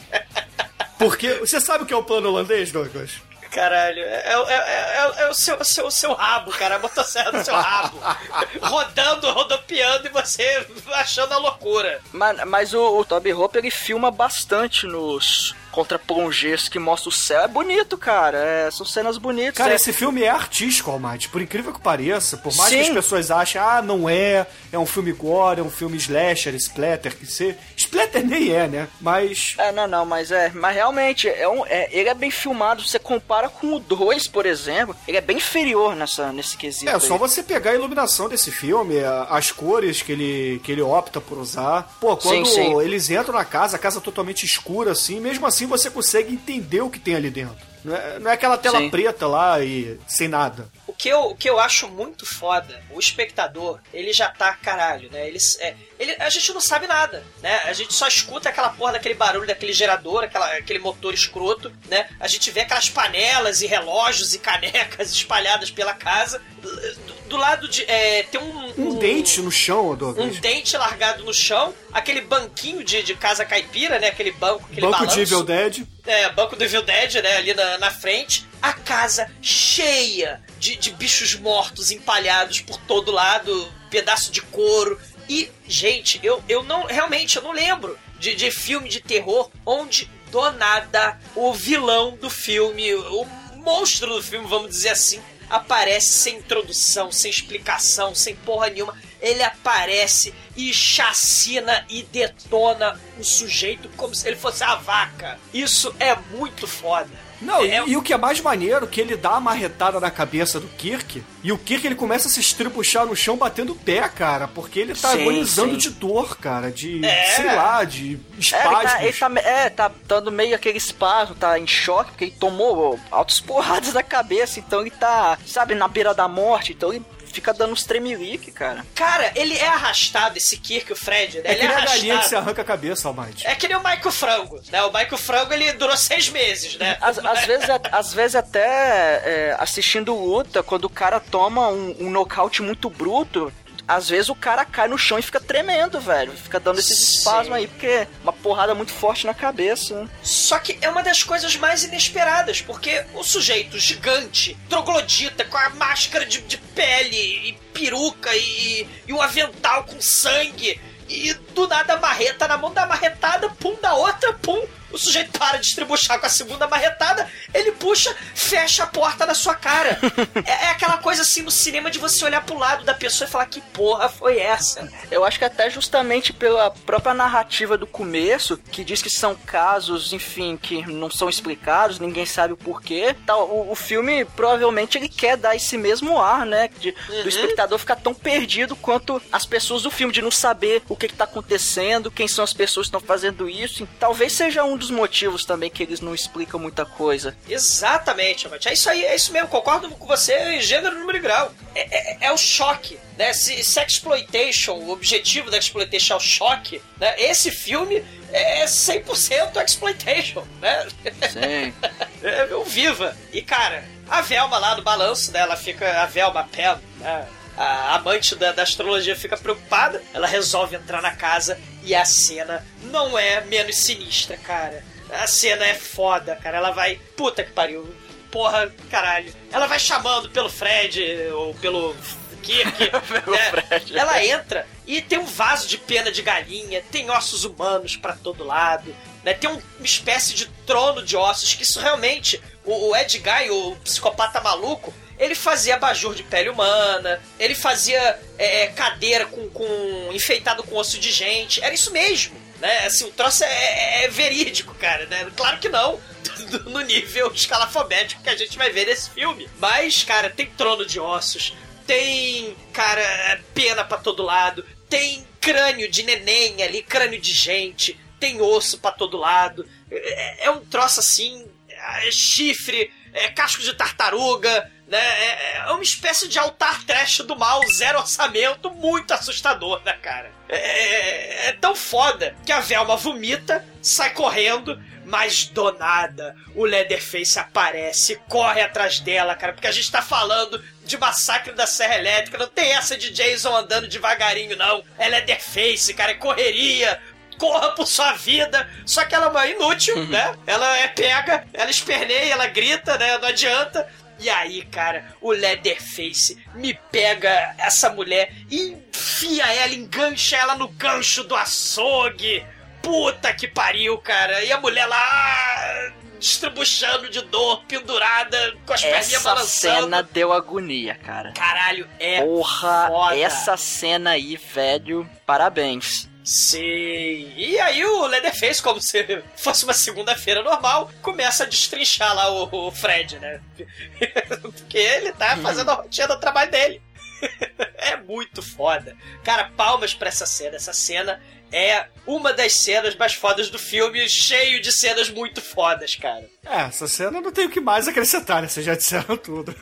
Porque você sabe o que é o plano holandês, Douglas? Caralho, é, é, é, é, o seu, seu, seu rabo, cara, a motosserra do seu rabo. [laughs] rodando, rodopiando e você [laughs] achando a loucura. Mas, mas o, o Toby Hope ele filma bastante nos contra plongés que mostra o céu. É bonito, cara. É, são cenas bonitas. Cara, é... esse filme é artístico, Almighty. Por incrível que pareça, por mais Sim. que as pessoas achem, ah, não é, é um filme gore, é um filme slasher, splatter, que ser. Splatter nem é, né? Mas. É, não, não, mas é. Mas realmente, é um, é, ele é bem filmado. Você compara com o 2, por exemplo, ele é bem inferior nessa, nesse quesito. É, aí. só você pegar a iluminação desse filme, as cores que ele, que ele opta por usar. Pô, quando sim, sim. eles entram na casa, a casa totalmente escura, assim, mesmo assim assim você consegue entender o que tem ali dentro. Não é, não é aquela tela Sim. preta lá e sem nada. O que, eu, o que eu acho muito foda, o espectador, ele já tá caralho, né? Ele, é, ele, a gente não sabe nada, né? A gente só escuta aquela porra daquele barulho daquele gerador, aquela, aquele motor escroto, né? A gente vê aquelas panelas e relógios e canecas [laughs] espalhadas pela casa. Do, do lado de. É, tem um. Um dente no chão, Um Douglas. dente largado no chão, aquele banquinho de, de casa caipira, né? Aquele banco, aquele Banco balanço. de Evil Dead. É, banco do Evil Dead, né? Ali na, na frente. A casa cheia de, de bichos mortos empalhados por todo lado, pedaço de couro. E, gente, eu, eu não. Realmente, eu não lembro de, de filme de terror onde do nada o vilão do filme, o monstro do filme, vamos dizer assim, aparece sem introdução, sem explicação, sem porra nenhuma. Ele aparece e chacina e detona o sujeito como se ele fosse a vaca. Isso é muito foda. Não, é, e, e o que é mais maneiro, que ele dá a marretada na cabeça do Kirk, e o Kirk ele começa a se estribuchar no chão batendo o pé, cara, porque ele tá Sim, agonizando sim. de dor, cara, de, É. sei lá, de É, ele espasmos. tá, ele tá, é, tá dando meio aquele espasmo, tá em choque, porque ele tomou altas porradas na cabeça, então ele tá, sabe, na beira da morte, então ele fica dando uns tremelique, cara. Cara, ele é arrastado, esse Kirk, o Fred, né? É ele que é nem a galinha que arrastado. se arranca a cabeça, Almighty. É que nem o Michael Frango, né? O Michael Frango, ele durou seis meses, né? Às, às vezes, às vezes até é, assistindo luta, quando o cara toma um, um nocaute muito bruto, às vezes o cara cai no chão e fica tremendo, velho. Fica dando esses espasmos aí, porque é uma porrada muito forte na cabeça. Só que é uma das coisas mais inesperadas, porque o sujeito gigante, troglodita, com a máscara de, de pele e peruca e, e o avental com sangue, e do nada a marreta na mão da marretada, pum, da outra, pum. O sujeito para de estribuchar com a segunda marretada, ele puxa, fecha a porta na sua cara. [laughs] é, é aquela coisa assim no cinema de você olhar pro lado da pessoa e falar: que porra foi essa? Eu acho que até justamente pela própria narrativa do começo, que diz que são casos, enfim, que não são explicados, ninguém sabe o porquê. Tal, o, o filme provavelmente ele quer dar esse mesmo ar, né? De, Do espectador ficar tão perdido quanto as pessoas do filme, de não saber o que, que tá acontecendo, quem são as pessoas que estão fazendo isso. E talvez seja um dos motivos também que eles não explicam muita coisa. Exatamente, Amate. É isso aí, é isso mesmo. Concordo com você em gênero, número e grau. É, é- é o choque, né? Se, se exploitation, o objetivo da exploitation é o choque, né? Esse filme é 100% exploitation, né? Sim. [laughs] É, eu viva. E cara, a Velma lá no balanço, né? Ela fica. A Velma Pen, né? A amante da, da astrologia fica preocupada. Ela resolve entrar na casa e a cena não é menos sinistra, cara. A cena é foda, cara. Ela vai. Puta que pariu. Porra, caralho. Ela vai chamando pelo Fred ou pelo Kirk. [laughs] né? Ela entra e tem um vaso de pena de galinha, tem ossos humanos pra todo lado, né? Tem um- uma espécie de trono de ossos que isso realmente o, o Ed Guy, o psicopata maluco, ele fazia abajur de pele humana, ele fazia é, cadeira com, com enfeitado com osso de gente, era isso mesmo. Né? Assim, o troço é, é- é verídico, cara, né? Claro que não, [laughs] no nível escalafobético que a gente vai ver nesse filme. Mas, cara, tem trono de ossos, tem, cara, pena pra todo lado, tem crânio de neném ali, crânio de gente, tem osso pra todo lado. É, é um troço assim, é chifre, é casco de tartaruga, né? É, é uma espécie de altar trash do mal, zero orçamento, muito assustador, né, cara? É, é- é tão foda que a Velma vomita, sai correndo, mas do nada o Leatherface aparece, corre atrás dela, cara, porque a gente tá falando de massacre da Serra Elétrica, não tem essa de Jason andando devagarinho, não. É Leatherface, cara, é correria, corra por sua vida. Só que ela é uma inútil, né? Ela é pega, ela esperneia, ela grita, né? Não adianta. E aí, cara, o Leatherface me pega essa mulher enfia ela, engancha ela no gancho do açougue. Puta que pariu, cara. E a mulher lá distribuindo de dor, pendurada, com as perninhas Essa balançando. cena deu agonia, cara. Caralho, é Porra, foda. essa cena aí, velho, parabéns. Sim. E aí o Leatherface, como se [laughs] fosse uma segunda-feira normal, começa a destrinchar lá o, o Fred, né? [laughs] Porque ele tá fazendo a rotina do trabalho dele. [laughs] é muito foda. Cara, palmas pra essa cena. Essa cena é uma das cenas mais fodas do filme, cheio de cenas muito fodas, cara. É, essa cena não tem o que mais acrescentar, né? Vocês já disseram tudo.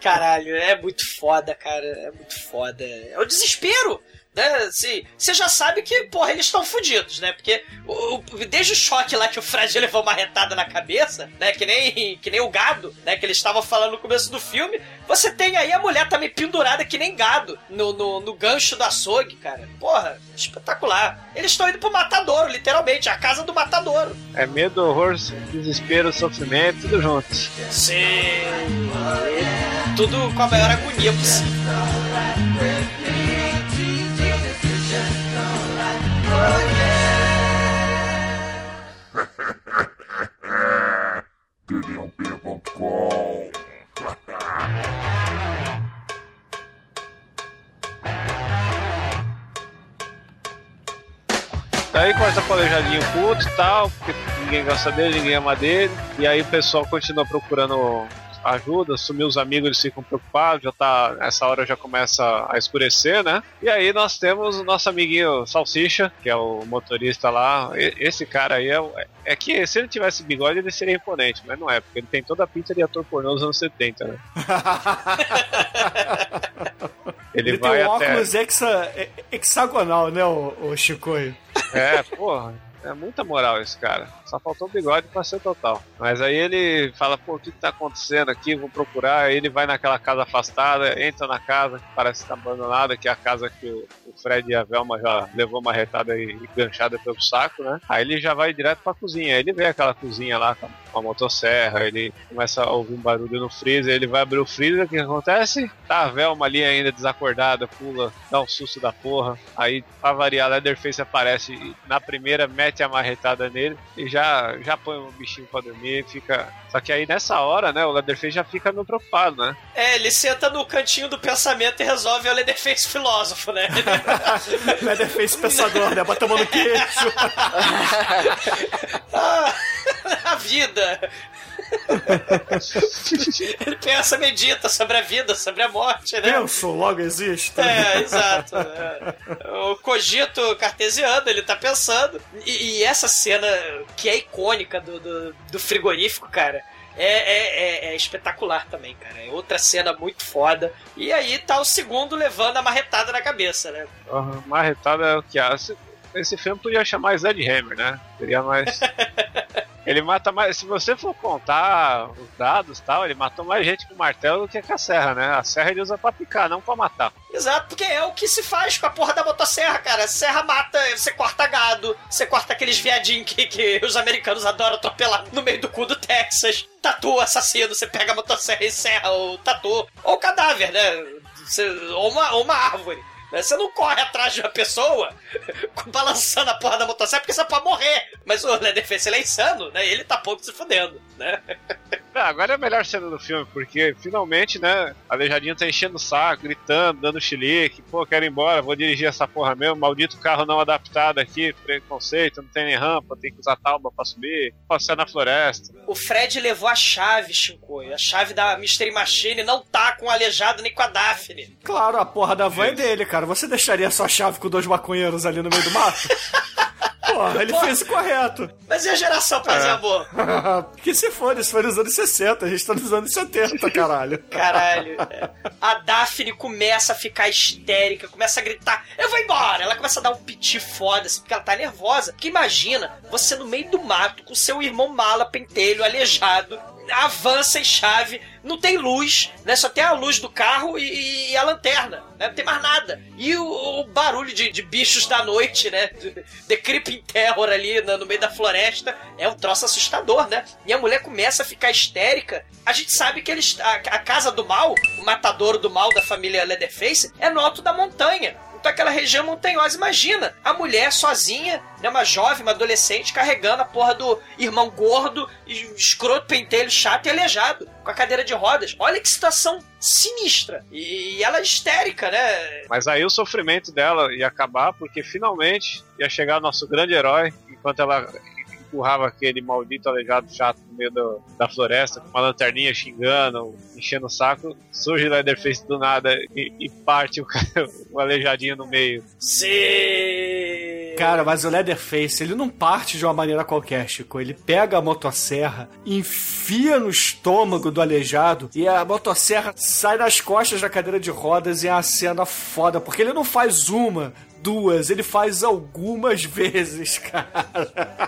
Caralho, é muito foda, cara. É muito foda. É o desespero né? Assim, você já sabe que, porra, eles estão fodidos, né? Porque o, o, desde o choque lá que o Fred [laughs] levou uma retada na cabeça, né? Que nem, que nem o gado, né? Que eles estavam falando no começo do filme. Você tem aí a mulher também pendurada que nem gado no, no, no gancho do açougue, cara. Porra, espetacular. Eles estão indo pro matadouro, literalmente, a casa do matadouro. É medo, horror, desespero, sofrimento, tudo junto. Sim. Tudo com a maior agonia possível. TDUP.com Daí começa a palejadinho puto e tal, porque ninguém gosta dele, ninguém ama dele. E aí o pessoal continua procurando ajuda, sumiu os amigos, eles ficam preocupados, já tá. Essa hora já começa a escurecer, né? E aí nós temos o nosso amiguinho Salsicha, que é o motorista lá. E- esse cara aí é, é que se ele tivesse bigode, ele seria imponente, mas não é, porque ele tem toda a pinta de ator pornô dos anos 70, né? [laughs] Ele, Ele vai tem um até. óculos hexa, he- hexagonal, né, o, o Chicoio? É, porra. É muita moral esse cara. Só faltou o bigode pra ser total. Mas aí ele fala, pô, o que, que tá acontecendo aqui? Vou procurar. Aí ele vai naquela casa afastada, entra na casa que parece estar abandonada, que é a casa que o, Fred e a Velma já levou uma retada e, e ganchada pelo saco, né? Aí ele já vai direto pra cozinha. Aí ele vê aquela cozinha lá com a, com a motosserra, ele começa a ouvir um barulho no freezer, ele vai abrir o freezer, o que acontece? Tá a Velma ali ainda desacordada, pula, dá um susto da porra. Aí, pra variar, Leatherface aparece e na primeira mete a marretada nele e já, já põe o bichinho pra dormir fica. Só que aí nessa hora, né, o Leatherface já fica meio preocupado, né? É, ele senta no cantinho do pensamento e resolve o Leatherface filósofo, né? [laughs] Leatherface pensador, né? Bota a mão no queixo. [laughs] Ah, [laughs] a vida. [laughs] Ele pensa, medita sobre a vida, sobre a morte, né? Penso, logo existo. É, exato. É. O cogito cartesiano, ele tá pensando. E, e essa cena que é icônica do, do, do frigorífico, cara. É, é, é- é espetacular também, cara. É outra cena muito foda. E aí tá o segundo levando a marretada na cabeça, né? Uhum, marretada é o que há. Esse, esse filme podia chamar Sledgehammer, né? Seria mais. [laughs] Ele mata mais. Se você for contar os dados tal, ele matou mais gente com martelo do que com a serra, né? A serra ele usa pra picar, não pra matar. Exato, porque é o que se faz com a porra da motosserra, cara. Serra mata, você corta gado, você corta aqueles viadinhos que, que os americanos adoram atropelar no meio do cu do Texas. Tatu assassino, você pega a motosserra e serra o tatu. Ou o cadáver, né? Ou, uma, ou uma árvore. Né? Você não corre atrás de uma pessoa [laughs] balançando a porra da motosserra porque você pode morrer. Mas o Leatherface ele é insano, né? Ele tá pouco se fudendo, né? [laughs] Ah, agora é a melhor cena do filme, porque finalmente, né, a Aleijadinho tá enchendo o saco, gritando, dando chilique, pô, quero ir embora, vou dirigir essa porra mesmo, maldito carro não adaptado aqui, preconceito, não tem nem rampa, tem que usar talba pra subir, passear na floresta. O Fred levou a chave, Shinkoi. A chave da Mystery Machine não tá com o aleijado nem com a Daphne. Claro, a porra da van é dele, cara. Você deixaria sua chave com dois maconheiros ali no meio do mato? [laughs] Porra, ele fez o correto. Mas e a geração Paz e Amor? [laughs] que se for, isso foi nos anos 60, a gente tá nos anos 70, caralho. Caralho. é. A Daphne começa a ficar histérica, começa a gritar: Eu vou embora! Ela começa a dar um piti foda, assim, porque ela tá nervosa. Porque imagina, você no meio do mato, com seu irmão mala, pentelho, aleijado, avança em chave, não tem luz, né? Só tem a luz do carro e, e a lanterna, né? Não tem mais nada. E o, o barulho de, de bichos da noite, né? The Creeping Terror ali no, no meio da floresta é um troço assustador, né? E a mulher começa a ficar histérica. A gente sabe que eles, a, a casa do mal, o matadouro do mal da família Leatherface, é no alto da montanha. Então aquela região montanhosa, imagina, a mulher sozinha, né, uma jovem, uma adolescente, carregando a porra do irmão gordo, escroto, pentelho, chato e aleijado, com a cadeira de rodas. Olha que situação sinistra. E ela é histérica, né? Mas aí o sofrimento dela ia acabar, porque finalmente ia chegar o nosso grande herói, enquanto ela empurrava aquele maldito aleijado chato no meio do- da floresta, com uma lanterninha xingando, enchendo o saco, surge Leatherface do nada e, e parte o, cara- [laughs] o aleijadinho no meio. Sim! Cara, mas o Leatherface, ele não parte de uma maneira qualquer, Chico. Ele pega a motosserra, enfia no estômago do aleijado e a motosserra sai das costas da cadeira de rodas e é uma cena foda, porque ele não faz uma, duas, ele faz algumas [laughs] vezes, cara.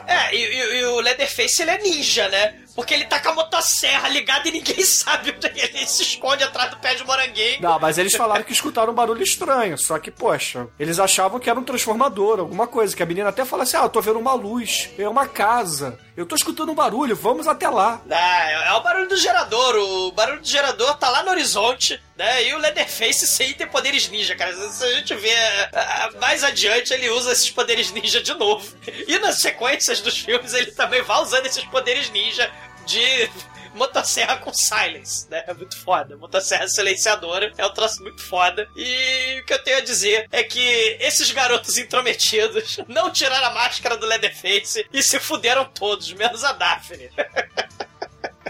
É, e, e- e o Leatherface ele é ninja, né? Porque ele tá com a motosserra ligada e ninguém [laughs] sabe onde ele se esconde atrás do pé de moranguinho. Não, mas eles falaram que escutaram um barulho estranho, só que, poxa, eles achavam que era um transformador, alguma coisa, que a menina até fala assim, ah, eu tô vendo uma luz, é uma casa, eu tô escutando um barulho, vamos até lá. Ah, é, é o barulho do gerador. O barulho do gerador tá lá no horizonte, né? E o Leatherface sim tem poderes ninja, cara. Se a gente vê ah, mais adiante, ele usa esses poderes ninja de novo. [laughs] E nas sequências dos filmes, ele também vai usando esses poderes ninja de [laughs] motosserra com silence, né? É muito foda. Motosserra silenciadora é um troço muito foda. E o que eu tenho a dizer é que esses garotos intrometidos [laughs] não tiraram a máscara do Leatherface e se fuderam todos, menos a Daphne. [laughs]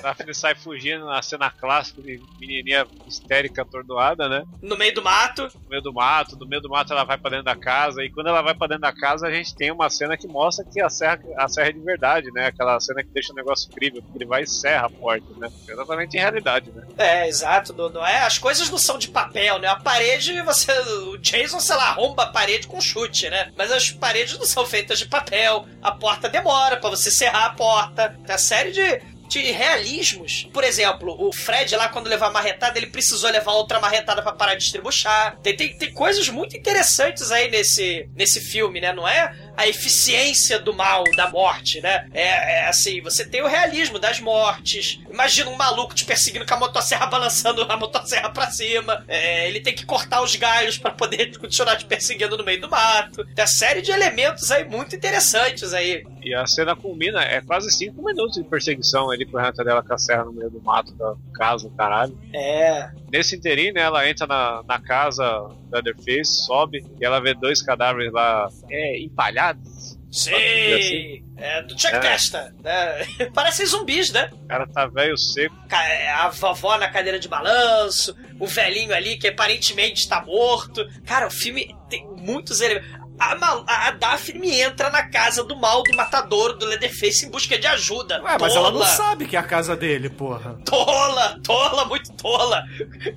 Daphne sai fugindo na cena clássica de menininha histérica, atordoada, né? No meio do mato. No meio do mato, do meio do mato ela vai pra dentro da casa, e quando ela vai pra dentro da casa, a gente tem uma cena que mostra que a serra, a serra é de verdade, né? Aquela cena que deixa o negócio incrível, porque ele vai e serra a porta, né? Exatamente em realidade, né? É, exato, não, não é? As coisas não são de papel, né? A parede, você. O Jason, sei lá, arromba a parede com chute, né? Mas as paredes não são feitas de papel. A porta demora pra você serrar a porta. Tem a série de. De realismos. Por exemplo, o Fred lá, quando levar a marretada, ele precisou levar outra marretada pra parar de estribuchar. Tem, tem, tem coisas muito interessantes aí nesse, nesse filme, né? Não é a eficiência do mal, da morte, né? É, é assim, você tem o realismo das mortes. Imagina um maluco te perseguindo com a motosserra balançando a motosserra pra cima. É, ele tem que cortar os galhos pra poder [laughs] continuar te perseguindo no meio do mato. Tem uma série de elementos aí muito interessantes aí. E a cena culmina, é quase 5 minutos de perseguição ali pro Renata dela com a serra no meio do mato da casa, caralho. É. Nesse interim, né, ela entra na, na casa da Leatherface, sobe, e ela vê dois cadáveres lá é, empalhados. Sim! É, do Chuck É. Testa. né? [laughs] Parecem zumbis, né? O cara tá velho seco. É, A vovó na cadeira de balanço, o velhinho ali que aparentemente está morto. Cara, o filme tem muitos elementos. A, mal- a Daphne entra na casa do mal do matador do Leatherface em busca de ajuda. Ué, mas ela não Tola. sabe que é a casa dele, porra. Tola, tola, muito tola.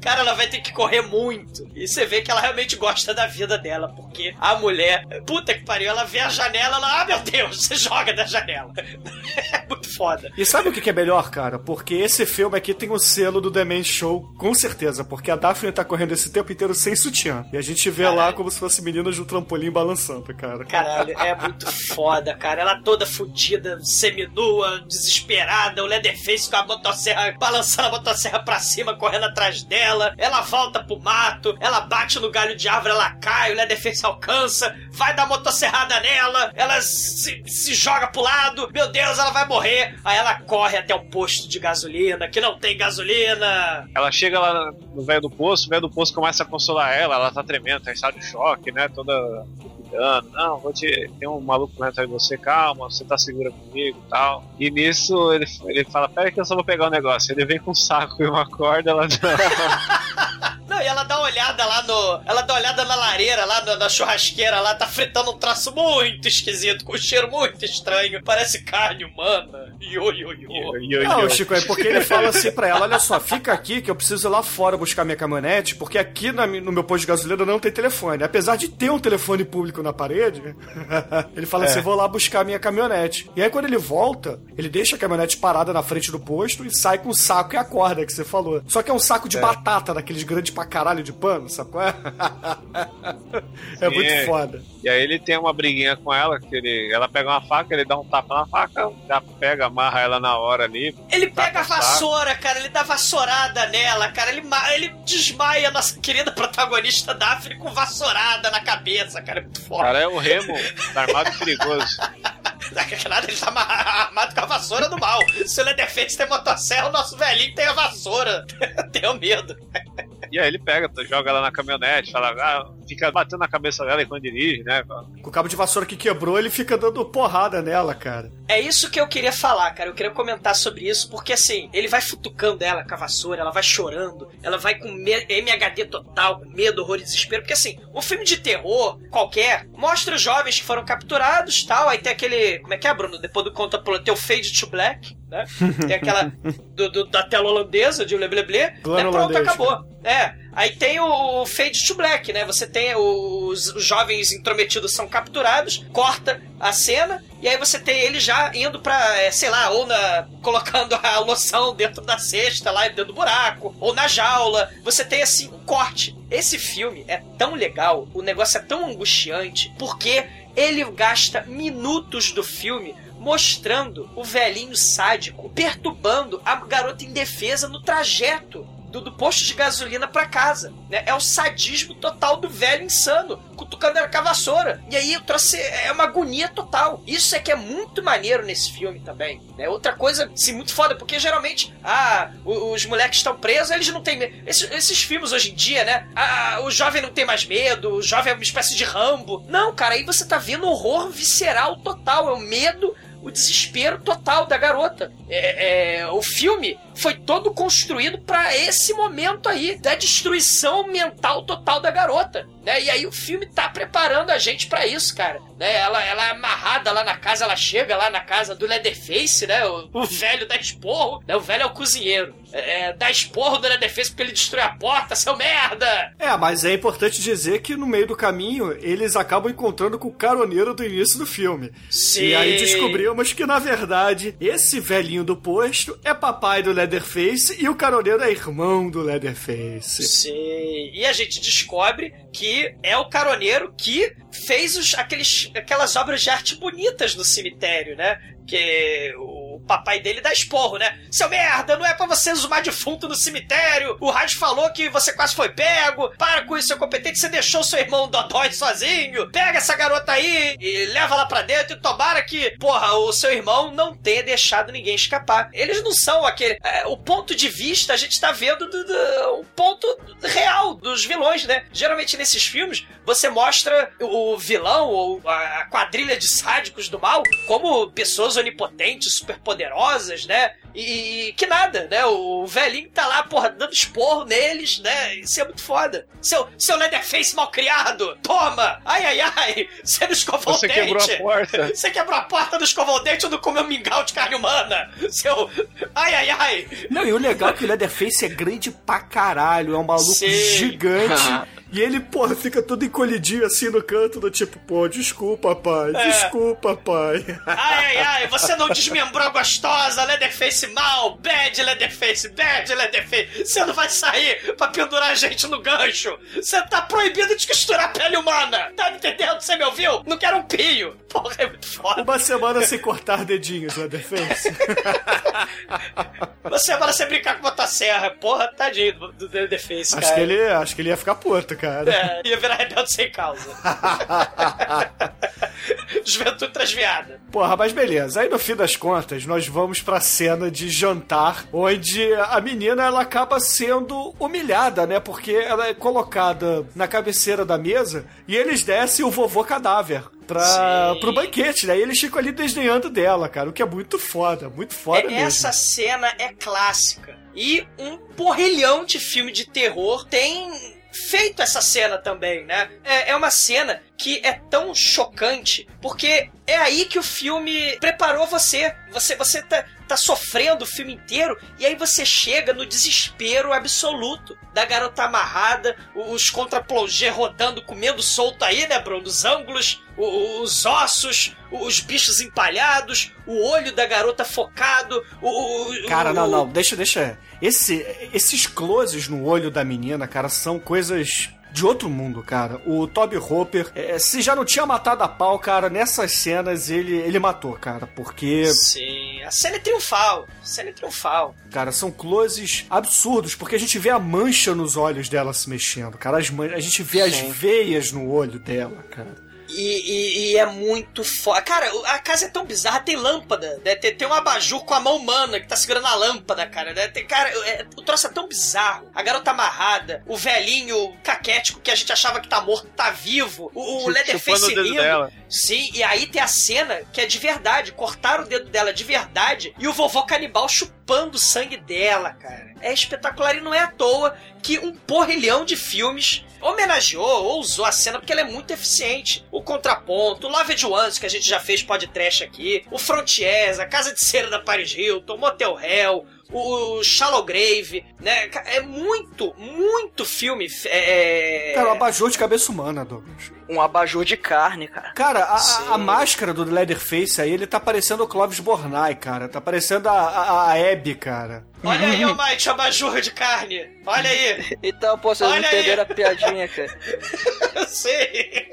Cara, ela vai ter que correr muito. E você vê que ela realmente gosta da vida dela, porque a mulher, puta que pariu, ela vê a janela, ela, ah, meu Deus, [laughs] você joga da janela. [laughs] É muito foda. E sabe o que que é melhor, cara? Porque esse filme aqui tem o selo do The Man Show, com certeza. Porque a Daphne tá correndo esse tempo inteiro sem sutiã. E a gente vê lá Caralho. como se fosse meninas do trampolim balançando, cara. Caralho, é muito foda, cara. Ela toda fudida, seminua, desesperada, o Leatherface com a motosserra, balançando a motosserra pra cima, correndo atrás dela. Ela volta pro mato, ela bate no galho de árvore, ela cai, o Leatherface alcança, vai dar motosserrada nela, ela se, se joga pro lado, meu Deus, ela vai morrer. Aí ela corre até o posto de gasolina, que não tem gasolina. Ela chega lá no velho do poço, o velho do poço começa a consolar ela, ela tá tremendo, tá em estado de choque, né? Toda cuidando. Não, vou te. Tem um maluco correndo atrás de você, calma, você tá segura comigo e tal. E nisso ele, ele fala: Pera que eu só vou pegar o negócio. Ele vem com um saco e uma corda, ela [laughs] Não, e ela dá uma olhada lá no. Ela dá uma olhada na lareira, lá no- na churrasqueira, lá tá fritando um traço muito esquisito, com um cheiro muito estranho. Parece carne humana. Yo, yo, yo. Não, Chico, é porque ele fala assim pra ela: olha só, fica aqui que eu preciso ir lá fora buscar minha caminhonete, porque aqui na no meu posto de gasolina não tem telefone. Apesar de ter um telefone público na parede, [laughs] ele fala É. assim: vou lá buscar minha caminhonete. E aí, quando ele volta, ele deixa a caminhonete parada na frente do posto e sai com o saco e a corda que você falou. Só que é um saco de É. batata, daqueles grandes pra caralho de pano, sabe qual é? é muito foda. E aí ele tem uma briguinha com ela, que ele, ela pega uma faca, ele dá um tapa na faca, já pega, amarra ela na hora ali. Ele pega a vassoura, cara, ele dá vassourada nela, cara. Ele, ele desmaia a nossa querida protagonista Daphne com vassourada na cabeça, cara. É muito foda. cara é o remo, tá armado e perigoso. [laughs] Daqui nada, ele tá ma- armado com a vassoura do mal. Se o Leatherface tem motosserra, o nosso velhinho tem a vassoura. [laughs] Tenho medo. E aí ele pega, joga ela na caminhonete, fala, ah, fica batendo na cabeça dela enquanto dirige, né? Com o cabo de vassoura que quebrou, ele fica dando porrada nela, cara. É isso que eu queria falar, cara. Eu queria comentar sobre isso, porque assim, ele vai futucando ela com a vassoura, ela vai chorando, ela vai com MHD total, com medo, horror e desespero. Porque assim, um filme de terror qualquer mostra os jovens que foram capturados tal. Aí tem aquele. Como é que é, Bruno? Depois do conta tem o Fade to Black, né? Tem aquela do, do, da tela holandesa de Lebleble, né? Pronto, holandês, acabou. É. Aí tem o, o Fade to Black, né? Você tem os, jovens intrometidos são capturados, corta a cena, e aí você tem ele já indo pra, é, sei lá, ou na. colocando a loção dentro da cesta lá dentro do buraco, ou na jaula. Você tem assim um corte. Esse filme é tão legal, o negócio é tão angustiante, porque ele gasta minutos do filme mostrando o velhinho sádico perturbando a garota indefesa no trajeto do, do posto de gasolina para casa. Né? É o sadismo total do velho insano, cutucando a vassoura. E aí eu trouxe. É uma agonia total. Isso é que é muito maneiro nesse filme também. Né? Outra coisa, assim, muito foda, porque geralmente, ah, os, os moleques estão presos, eles não têm medo. Esses, esses, filmes hoje em dia, né? Ah, o jovem não tem mais medo, o jovem é uma espécie de rambo. Não, cara, aí você tá vendo horror visceral total. É o medo o desespero total da garota. É, é, o filme foi todo construído para esse momento aí, da destruição mental total da garota. Né? E aí o filme tá preparando a gente para isso, cara. Né? Ela, ela é amarrada lá na casa, ela chega lá na casa do Leatherface, né? O, o velho da esporro, né? O velho é o cozinheiro. É, é dá esporro do Leatherface porque ele destrói a porta, seu merda! É, mas é importante dizer que no meio do caminho eles acabam encontrando com o caroneiro do início do filme. Sim. E aí descobrimos que, na verdade, esse velhinho do posto é papai do Leatherface e o caroneiro é irmão do Leatherface. Sim. E a gente descobre que é o caroneiro que fez os, aqueles, aquelas obras de arte bonitas no cemitério, né? Que o papai dele dá esporro, né? Seu merda, não é para você zumar defunto no cemitério. O rádio falou que você quase foi pego. Para com isso, seu competente. Você deixou seu irmão Dodói sozinho. Pega essa garota aí e leva lá pra dentro. E tomara que, porra, o seu irmão não tenha deixado ninguém escapar. Eles não são aquele. É, o ponto de vista a gente tá vendo do, do, um ponto real dos vilões, né? Geralmente nesses filmes você mostra o vilão ou a quadrilha de sádicos do mal como pessoas onipotentes, superpoderosas, né? E, que nada, né? O velhinho tá lá, porra, dando esporro neles, né? Isso é muito foda. Seu, seu Leatherface mal criado, toma! Ai, ai, ai! Você não escovou Você o dente! Você quebrou a porta! [laughs] Você quebrou a porta, não escovou o dente ou não comeu mingau de carne humana! Seu... Ai, ai, ai! Não, e o legal é que o Leatherface é grande pra caralho, é um maluco Sim. gigante. [laughs] E ele, porra, fica todo encolhidinho assim no canto, do tipo, pô, desculpa, pai, é. desculpa, pai. Ai, ai, ai, [laughs] você não desmembrou a gostosa, Leatherface mal, bad Leatherface, bad Leatherface. Você não vai sair pra pendurar a gente no gancho. Você tá proibido de costurar pele humana. Tá me entendendo? Você me ouviu? Não quero um pio. Porra, é muito foda. Uma semana sem cortar dedinhos, Leatherface. [laughs] Uma semana sem brincar com motosserra. Porra, tadinho do Leatherface, acho cara. Que ele, acho que ele ia ficar puto, cara. É, ia virar rebelde sem causa. [laughs] Juventude transviada. Porra, mas beleza. Aí no fim das contas, nós vamos pra cena de jantar, onde a menina ela acaba sendo humilhada, né? Porque ela é colocada na cabeceira da mesa e eles descem o vovô cadáver pra, pro banquete, né? E eles ficam ali desdenhando dela, cara. O que é muito foda, muito foda é, mesmo. Essa cena é clássica. E um porrilhão de filme de terror tem feito essa cena também, né? É, é uma cena que é tão chocante, porque é aí que o filme preparou você. Você, você tá, tá sofrendo o filme inteiro e aí você chega no desespero absoluto da garota amarrada, os contraplongé rodando, comendo solto aí, né, Bruno? Os ângulos, os ossos, os bichos empalhados, o olho da garota focado, o. Cara, não, não, deixa, deixa. Esse, esses closes no olho da menina, cara, são coisas de outro mundo, cara. O Toby Hopper, é, se já não tinha matado a pau, cara, nessas cenas ele, ele matou, cara, porque. Sim, a cena é triunfal. A cena é triunfal. Cara, são closes absurdos, porque a gente vê a mancha nos olhos dela se mexendo, cara. As man... A gente vê Sim. as veias no olho dela, cara. E, e- e é muito foda. Cara, a casa é tão bizarra, tem lâmpada, né? Tem, tem um abajur com a mão humana que tá segurando a lâmpada, cara. Né? Tem, cara, é- o troço é tão bizarro. A garota amarrada, o velhinho caquético que a gente achava que tá morto, tá vivo. O, o Leatherface o dedo rindo. dela. Sim, e aí tem a cena que é de verdade. Cortaram o dedo dela de verdade e o vovô canibal chupando o sangue dela, cara. É espetacular e não é à toa que um porrilhão de filmes homenageou ou usou a cena porque ela é muito eficiente. O Contraponto, o Loved Ones, que a gente já fez podcast aqui, o Frontiers, a Casa de Cera da Paris Hilton, o Motel Hell, o Shallow Grave, né? É muito, muito filme. É... Cara, o abajur de cabeça humana, Douglas. Um abajur de carne, cara. Cara, a- a, a máscara do Leatherface aí, ele tá parecendo o Clovis Bornai, cara. Tá parecendo a, a, a Abby, cara. Olha aí, [laughs] Almighty, abajur de carne. Olha aí. Então, pô, vocês não Olha aí. entenderam a piadinha, cara. [laughs] Eu sei.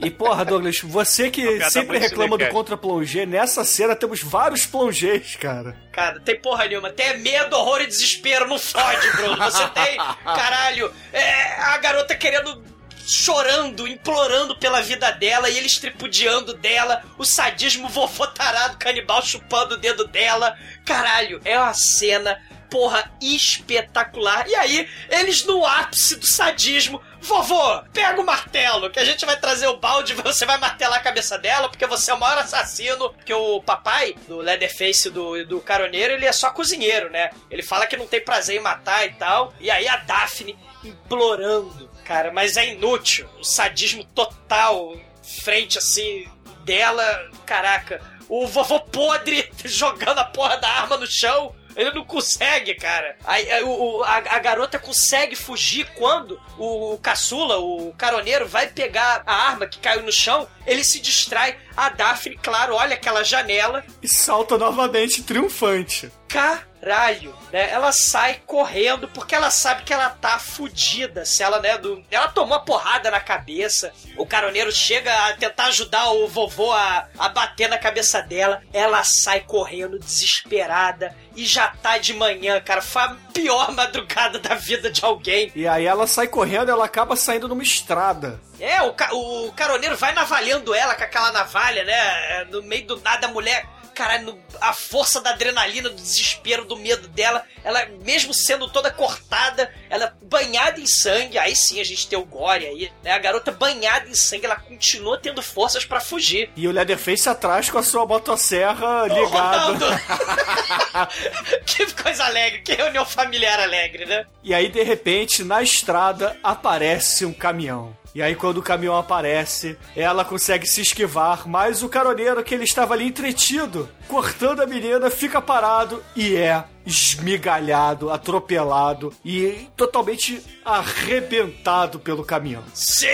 E porra, Douglas, você que sempre reclama do cinequete. contra plongé, nessa cena temos vários plongés, cara. Cara, tem porra nenhuma. Tem medo, horror e desespero. Não fode, Bruno. Você tem, [laughs] caralho, é, a garota querendo. Chorando, implorando pela vida dela e eles tripudiando dela, o sadismo vovô tarado canibal chupando o dedo dela. Caralho, é uma cena, porra, espetacular. E aí, eles no ápice do sadismo, vovô, pega o martelo, que a gente vai trazer o balde, [laughs] você vai martelar a cabeça dela, porque você é o maior assassino. Porque o papai do Leatherface do, do caroneiro, ele é só cozinheiro, né? Ele fala que não tem prazer em matar e tal. E aí a Daphne implorando, cara, mas é inútil. O sadismo total, frente assim dela, caraca. O vovô podre [laughs] jogando a porra da arma no chão. Ele não consegue, cara. O- o- a, a garota consegue fugir quando o, caçula, o caroneiro, vai pegar a arma que caiu no chão. Ele se distrai. A Daphne, claro, olha aquela janela. E salta novamente triunfante. Caralho, né? Ela sai correndo porque ela sabe que ela tá fudida. Se ela, né, do... ela tomou a porrada na cabeça. O caroneiro chega a tentar ajudar o vovô a, a bater na cabeça dela. Ela sai correndo desesperada e já tá de manhã, cara. Foi a pior [laughs] madrugada da vida de alguém. E aí ela sai correndo ela acaba saindo numa estrada. É, o, ca- o caroneiro vai navalhando ela com aquela navalha, né? É, No meio do nada, a mulher. Caralho, a força da adrenalina, do desespero, do medo dela, ela, mesmo sendo toda cortada, ela banhada em sangue, aí sim a gente tem o gore aí, né? A garota banhada em sangue, ela continua tendo forças pra fugir. E o Leatherface atrás com a sua motosserra ligada. [laughs] Que coisa alegre, que reunião familiar alegre, né? E aí, de repente, na estrada aparece um caminhão. E aí, quando o caminhão aparece, ela consegue se esquivar, mas o caroneiro que ele estava ali entretido, cortando a menina, fica parado e é esmigalhado, atropelado e totalmente arrebentado pelo caminhão. Sim!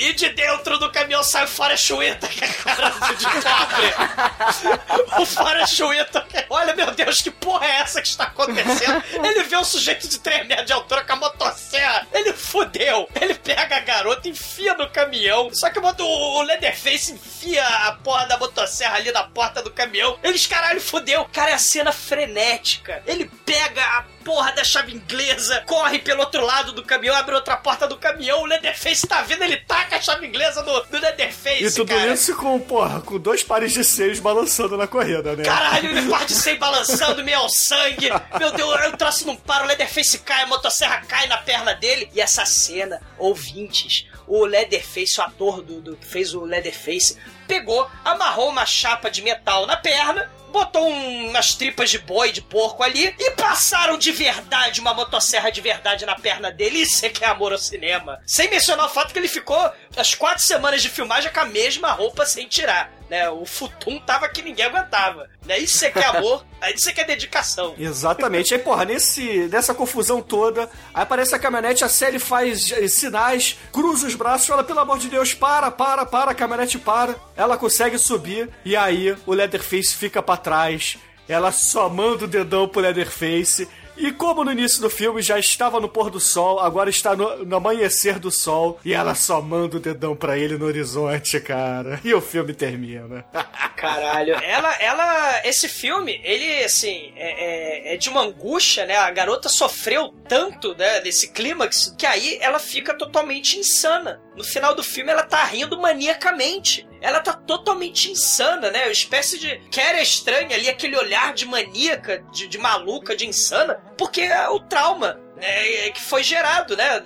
E de dentro do caminhão sai o Forrest Whitaker, que é cara de pobre. o Forrest Whitaker, olha meu Deus, que porra é essa que está acontecendo? Ele vê um sujeito de 3 metros de altura com a motosserra, ele fudeu. Ele pega a garota, enfia no caminhão, só que o, o Leatherface enfia a porra da motosserra ali na porta do caminhão. Eles, caralho, fudeu. Cara, é a cena frenética. Ele pega a porra da chave inglesa, corre pelo outro lado do caminhão, abre outra porta do caminhão, o Leatherface tá vindo, ele taca a chave inglesa no, no Leatherface, E tudo cara. isso com, porra, com dois pares de seios balançando na corrida, né? Caralho, ele parte sem balançando, meio ao sangue. Meu Deus, o troço não para, o Leatherface cai, a motosserra cai na perna dele. E essa cena, ouvintes, o Leatherface, o ator do, do que fez o Leatherface, pegou, amarrou uma chapa de metal na perna, botou um- umas tripas de boi, de porco ali, e passaram de verdade uma motosserra de verdade na perna dele. Isso é que é amor ao cinema. Sem mencionar o fato que ele ficou as quatro semanas de filmagem com a mesma roupa sem tirar. Né, o futum tava que ninguém aguentava. Né? Isso é que é amor, isso é que é dedicação. Exatamente. Aí, porra, nesse, nessa confusão toda, aí aparece a caminhonete, a Sally faz eh, sinais, cruza os braços, fala, pelo amor de Deus, para, para, para, a caminhonete para. Ela consegue subir, e aí o Leatherface fica pra trás, ela só manda o dedão pro Leatherface. E como no início do filme já estava no pôr do sol, agora está no, no amanhecer do sol, e ela só manda o dedão pra ele no horizonte, cara. E o filme termina. [laughs] Caralho. Ela, ela, esse filme, ele, assim, é, é- é de uma angústia, né? A garota sofreu tanto, né, desse clímax, que aí ela fica totalmente insana. No final do filme, ela tá rindo maniacamente. Ela tá totalmente insana, né? Uma espécie de. Era estranha ali, aquele olhar de maníaca, de, de maluca, de insana, porque é o trauma né, que foi gerado, né,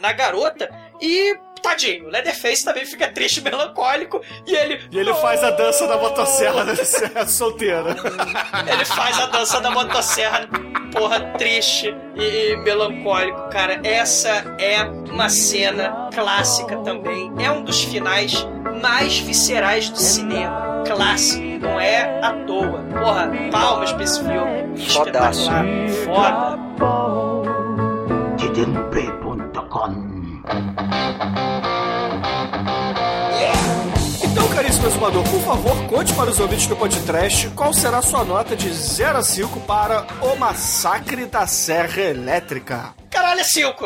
na garota. E tadinho, o Leatherface também fica triste e melancólico e ele. E ele faz a dança da motosserra né, [laughs] solteira. ele faz a dança da motosserra, porra, triste e, e melancólico, cara. Essa é uma cena clássica também. É um dos finais mais viscerais do cinema. Clássico, não é à toa. Porra, palmas pra esse filme. Fodaço. Foda. Tidemp.com Então, caríssimo exumador, por favor, conte para os ouvintes do podcast qual será a sua nota de 0 a 5 para o Massacre da Serra Elétrica. Caralho, é 5!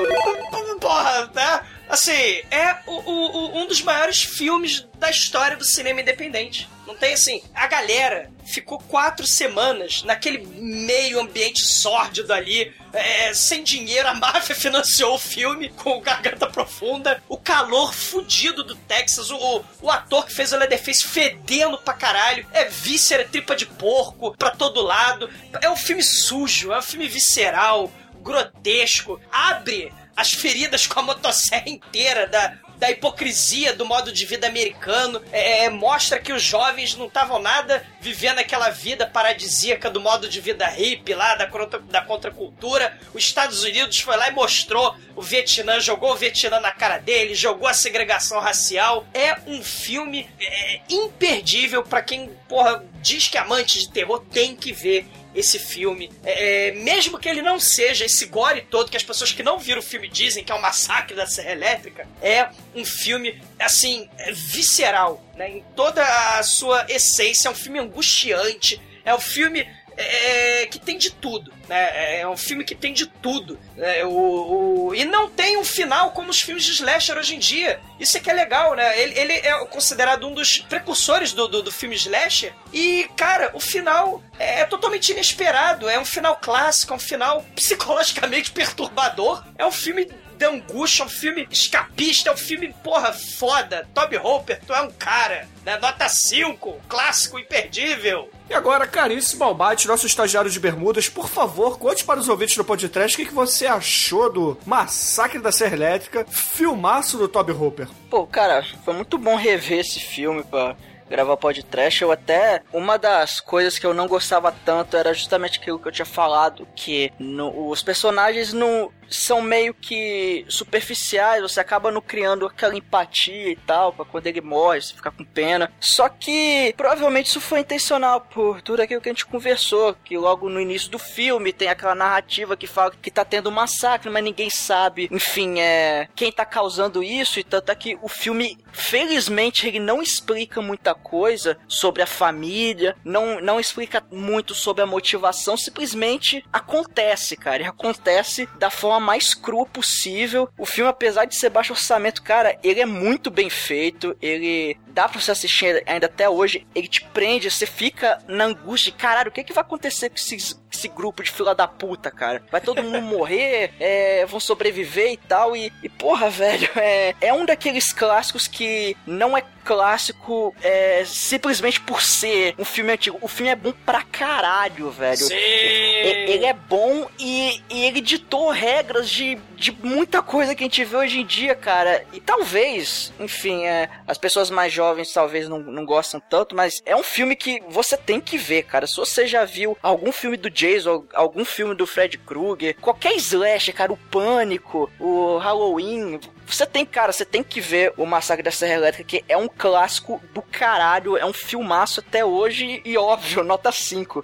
Porra, né? Assim, é o, o, um dos maiores filmes da história do cinema independente. Não tem assim. A galera ficou quatro semanas naquele meio ambiente sórdido ali, é, sem dinheiro. A máfia [laughs] financiou o filme com Garganta Profunda. O calor fudido do Texas. O, o ator que fez o Leatherface fedendo pra caralho. É víscera, tripa de porco pra todo lado. É um filme sujo, é um filme visceral, grotesco. Abre as feridas com a motosserra inteira da, da hipocrisia do modo de vida americano. É, é mostra que os jovens não estavam nada vivendo aquela vida paradisíaca do modo de vida hippie lá, da, contra, da contracultura. Os Estados Unidos foi lá e mostrou o Vietnã, jogou o Vietnã na cara dele, jogou a segregação racial. É um filme é, imperdível para quem, porra, diz que é amante de terror tem que ver esse filme. É, é, mesmo que ele não seja esse gore todo que as pessoas que não viram o filme dizem que é um massacre da Serra Elétrica, é um filme, assim, visceral, né? Em toda a sua essência, é um filme angustiante, é um filme é, que tem de tudo. Né? É um filme que tem de tudo. Né? O, o, e não tem um final como os filmes de slasher hoje em dia. Isso é que é legal, né? Ele, ele é considerado um dos precursores do, do, do filme slasher. E, cara, o final é, é totalmente inesperado. É um final clássico, é um final psicologicamente [laughs] perturbador. É um filme de angústia, é um filme escapista, é um filme, porra, foda. Toby Hopper, tu é um cara, né? Nota 5, clássico, imperdível. E agora, caríssimo Albate, nosso estagiário de bermudas, por favor, conte para os ouvintes do podcast o que, que você achou do Massacre da Serra Elétrica, filmaço do Toby Hooper. Pô, cara, foi muito bom rever esse filme pra gravar podcast, eu até. Uma das coisas que eu não gostava tanto era justamente aquilo que eu tinha falado, que no, os personagens não são meio que superficiais, você acaba não criando aquela empatia e tal, pra quando ele morre, você fica com pena. Só que provavelmente isso foi intencional por tudo aquilo que a gente conversou, que logo no início do filme tem aquela narrativa que fala que tá tendo um massacre, mas ninguém sabe, enfim, é quem tá causando isso, e tanto é que o filme, felizmente, ele não explica muita coisa sobre a família, não, não explica muito sobre a motivação, simplesmente acontece, cara, e acontece da forma mais crua possível. O filme, apesar de ser baixo orçamento, cara, ele é muito bem feito. Ele dá pra você assistir ainda até hoje. Ele te prende, você fica na angústia de caralho, o que, é que vai acontecer com esses, esse grupo de fila da puta, cara? Vai todo mundo [laughs] morrer, é, vão sobreviver e tal. E, e porra, velho, é, é um daqueles clássicos que não é clássico é, simplesmente por ser um filme antigo. O filme é bom pra caralho, velho. Sim. Ele é bom e, e ele ditou regras de, de muita coisa que a gente vê hoje em dia, cara. E talvez, enfim, é, as pessoas mais jovens talvez não, não gostam tanto, mas é um filme que você tem que ver, cara. Se você já viu algum filme do Jason, algum filme do Fred Krueger, qualquer slash, cara, o Pânico, o Halloween, você tem, cara, você tem que ver o Massacre da Serra Elétrica, que é um clássico do caralho, é um filmaço até hoje e óbvio, nota 5.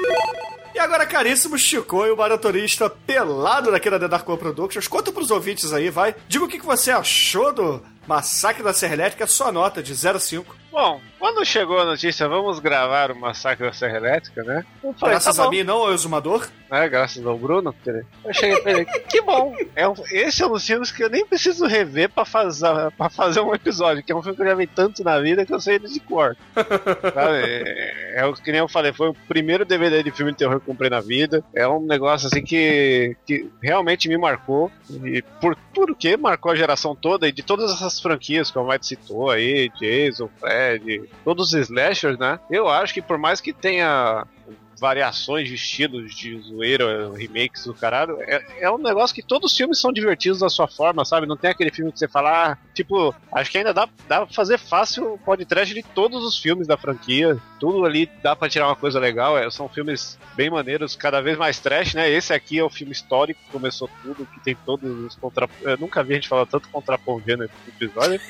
E agora, caríssimo Chico e o maratonista pelado daqui da Dark One Productions, conta pros ouvintes aí, vai. Diga o que você achou do Massacre da Serra Elétrica, sua nota de 0 a 5. Bom, quando chegou a notícia, vamos gravar o Massacre da Serra Elétrica, né? Falei, Graças tá a mim, não, ao exumador. né? Graças ao Bruno. Eu cheguei pra ele, que bom. É um, esse é um dos filmes que eu nem preciso rever pra fazer, pra fazer um episódio, que é um filme que eu já vi tanto na vida que eu sei ele de cor. [laughs] Sabe? É, é o que nem eu falei, foi o primeiro DVD de filme de terror que eu comprei na vida. É um negócio assim que, que realmente me marcou. E por, por que marcou a geração toda e de todas essas franquias que o Mike citou aí, Jason, Fred, todos os slashers, né? Eu acho que por mais que tenha variações de estilos de zoeira, remakes do caralho, é, é um negócio que todos os filmes são divertidos da sua forma, sabe? Não tem aquele filme que você fala, ah, tipo, acho que ainda dá, dá pra fazer fácil o podcast de todos os filmes da franquia, tudo ali dá pra tirar uma coisa legal, é, são filmes bem maneiros, cada vez mais trash, né? Esse aqui é o filme histórico que começou tudo, que tem todos os contra... Eu nunca vi a gente falar tanto contrapão gênero no episódio,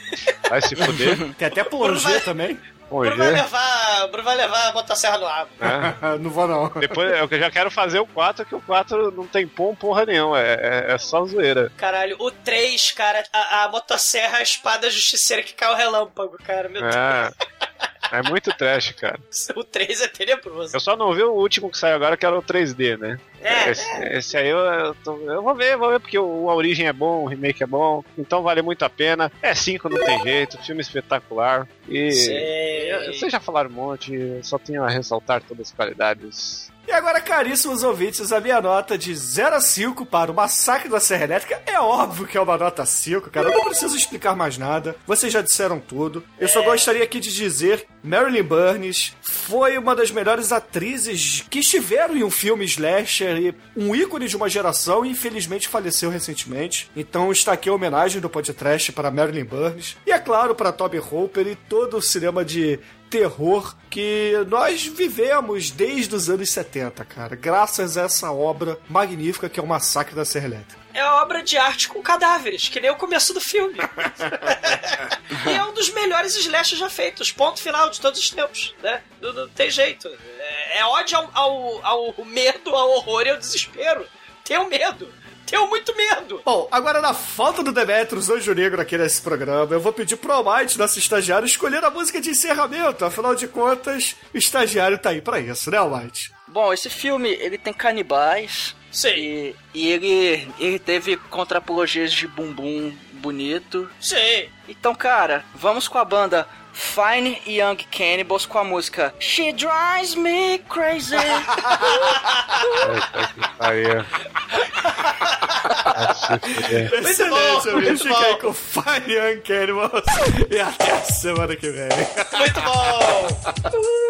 vai se [laughs] fuder. Tem até plongé também. Bom, Bruno vai levar, Bruno vai levar a motosserra no ar. né? [laughs] não vou, não. Depois eu já quero fazer o 4, que o 4 não tem pom porra nenhuma, é, é, é só zoeira. Caralho, o 3, cara, a, a motosserra, a espada justiceira que cai o relâmpago, cara. Meu É, é muito trash, cara. Deus, [laughs] o 3 é tenebroso. Eu só não vi o último que saiu agora, que era o 3D, né? É, esse, esse aí eu, eu, tô- eu vou ver, vou ver, porque o, a origem é bom, o remake é bom, então vale muito a pena. É 5, não tem jeito, filme espetacular. E Sei. vocês já falaram um monte, só tenho a ressaltar todas as qualidades. E agora, caríssimos ouvintes, a minha nota de 0 a 5 para o Massacre da Serra Elétrica é óbvio que é uma nota 5, cara. Eu não preciso explicar mais nada. Vocês já disseram tudo. Eu só gostaria aqui de dizer: Marilyn Burns foi uma das melhores atrizes que estiveram em um filme slasher um ícone de uma geração e infelizmente faleceu recentemente. Então está aqui a homenagem do podcast para Marilyn Burns. E é claro, para Toby Hooper e todo o cinema de terror que nós vivemos desde os anos 70, cara. Graças a essa obra magnífica que é o Massacre da Serra Elétrica. É obra de arte com cadáveres, que nem o começo do filme. [laughs] e é um dos melhores slashers já feitos. Ponto final de todos os tempos, né? Não, não tem jeito. É, é ódio ao, ao, ao medo, ao horror e ao desespero. Tenho medo. Tenho muito medo. Bom, agora na falta do Demetrius Anjo Negro aqui nesse programa, eu vou pedir pro Almighty, nosso estagiário, escolher a música de encerramento. Afinal de contas, o estagiário tá aí pra isso, né, Almighty? Bom, esse filme, ele tem canibais. Sim. E, e ele, ele teve contrapologias de bumbum bonito. Sim. Então, cara, vamos com a banda Fine Young Cannibals com a música She Drives Me Crazy. [laughs] Excelente, bom, muito Fica aí bom. com Fire Young Cannibals. [laughs] E até a semana que vem. Muito bom. [laughs]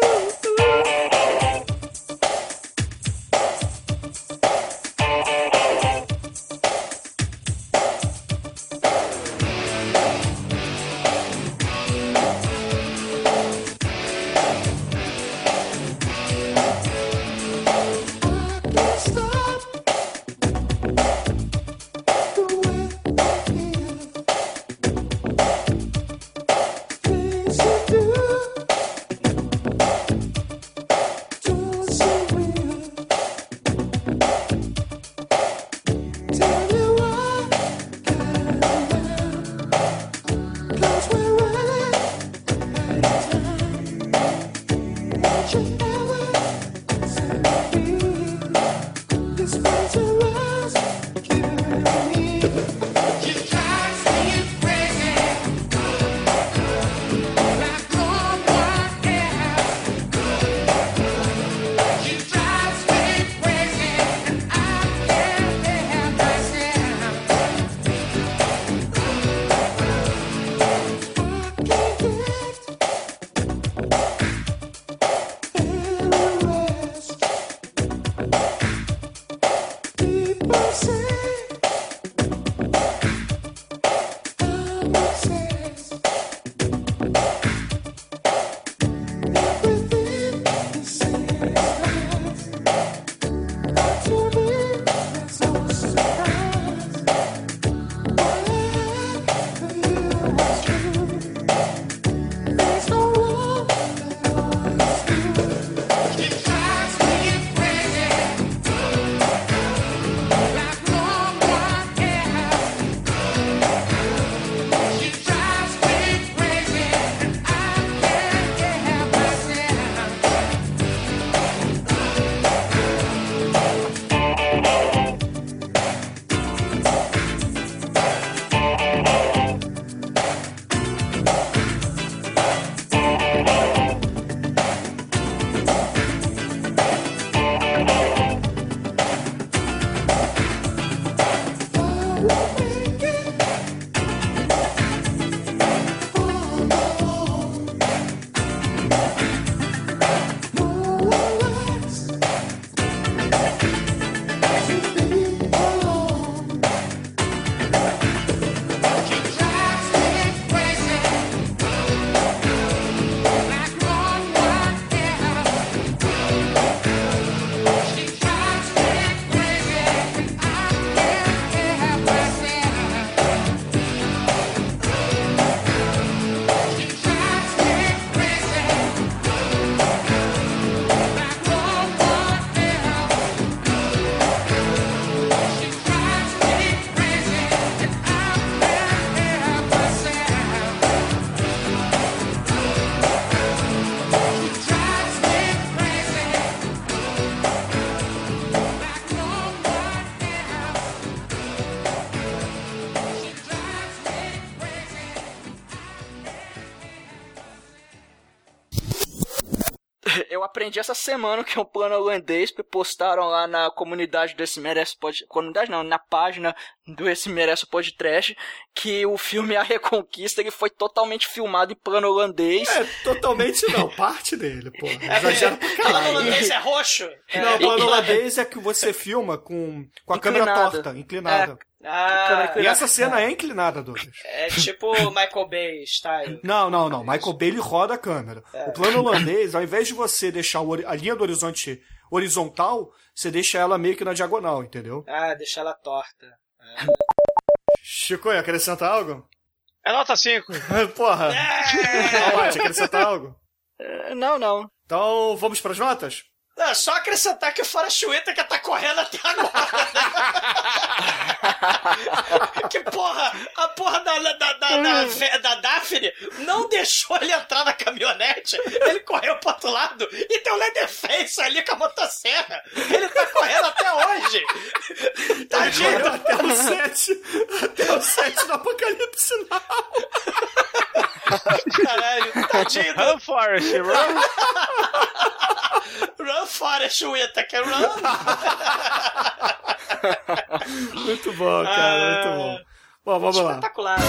aprendi essa semana que é um plano holandês que postaram lá na comunidade do Esse Merece Pod... Comunidade não, na página do Esse Merece Podcast que o filme A Reconquista ele foi totalmente filmado em plano holandês. É, totalmente não, parte dele, pô. [laughs] É, Exagero pra Plano caralho. holandês é roxo? Não, o É, plano holandês é que você filma com, com a câmera Inclinada. torta, inclinada. Ah, E essa cena é inclinada, Douglas. é tipo Michael Bay style. Não, não, não. Michael Bay ele roda a câmera. O plano holandês, ao invés de você deixar a linha do horizonte horizontal, você deixa ela meio que na diagonal, entendeu? Ah, deixar ela torta. Chico, acrescenta algo? É nota 5. [laughs] Porra. É! Pode acrescentar algo? É, Não, não. Então, vamos pras notas? Não, só acrescentar que o Forrest Whitaker tá correndo até agora. [laughs] que porra, a porra da, da, da, da, ve- da Daphne não deixou ele entrar na caminhonete. Ele correu pro outro lado e tem o Leatherface ali com a motosserra. Ele tá correndo até hoje. Tadinho. Até o 7. Até o 7 do Apocalipse Now. Caralho, [laughs] tadinho do Run, Forrest, [laughs] run! Run Forrest Whitaker, run. [laughs] Muito bom, cara, muito bom. Bom, vamos lá. Espetacular.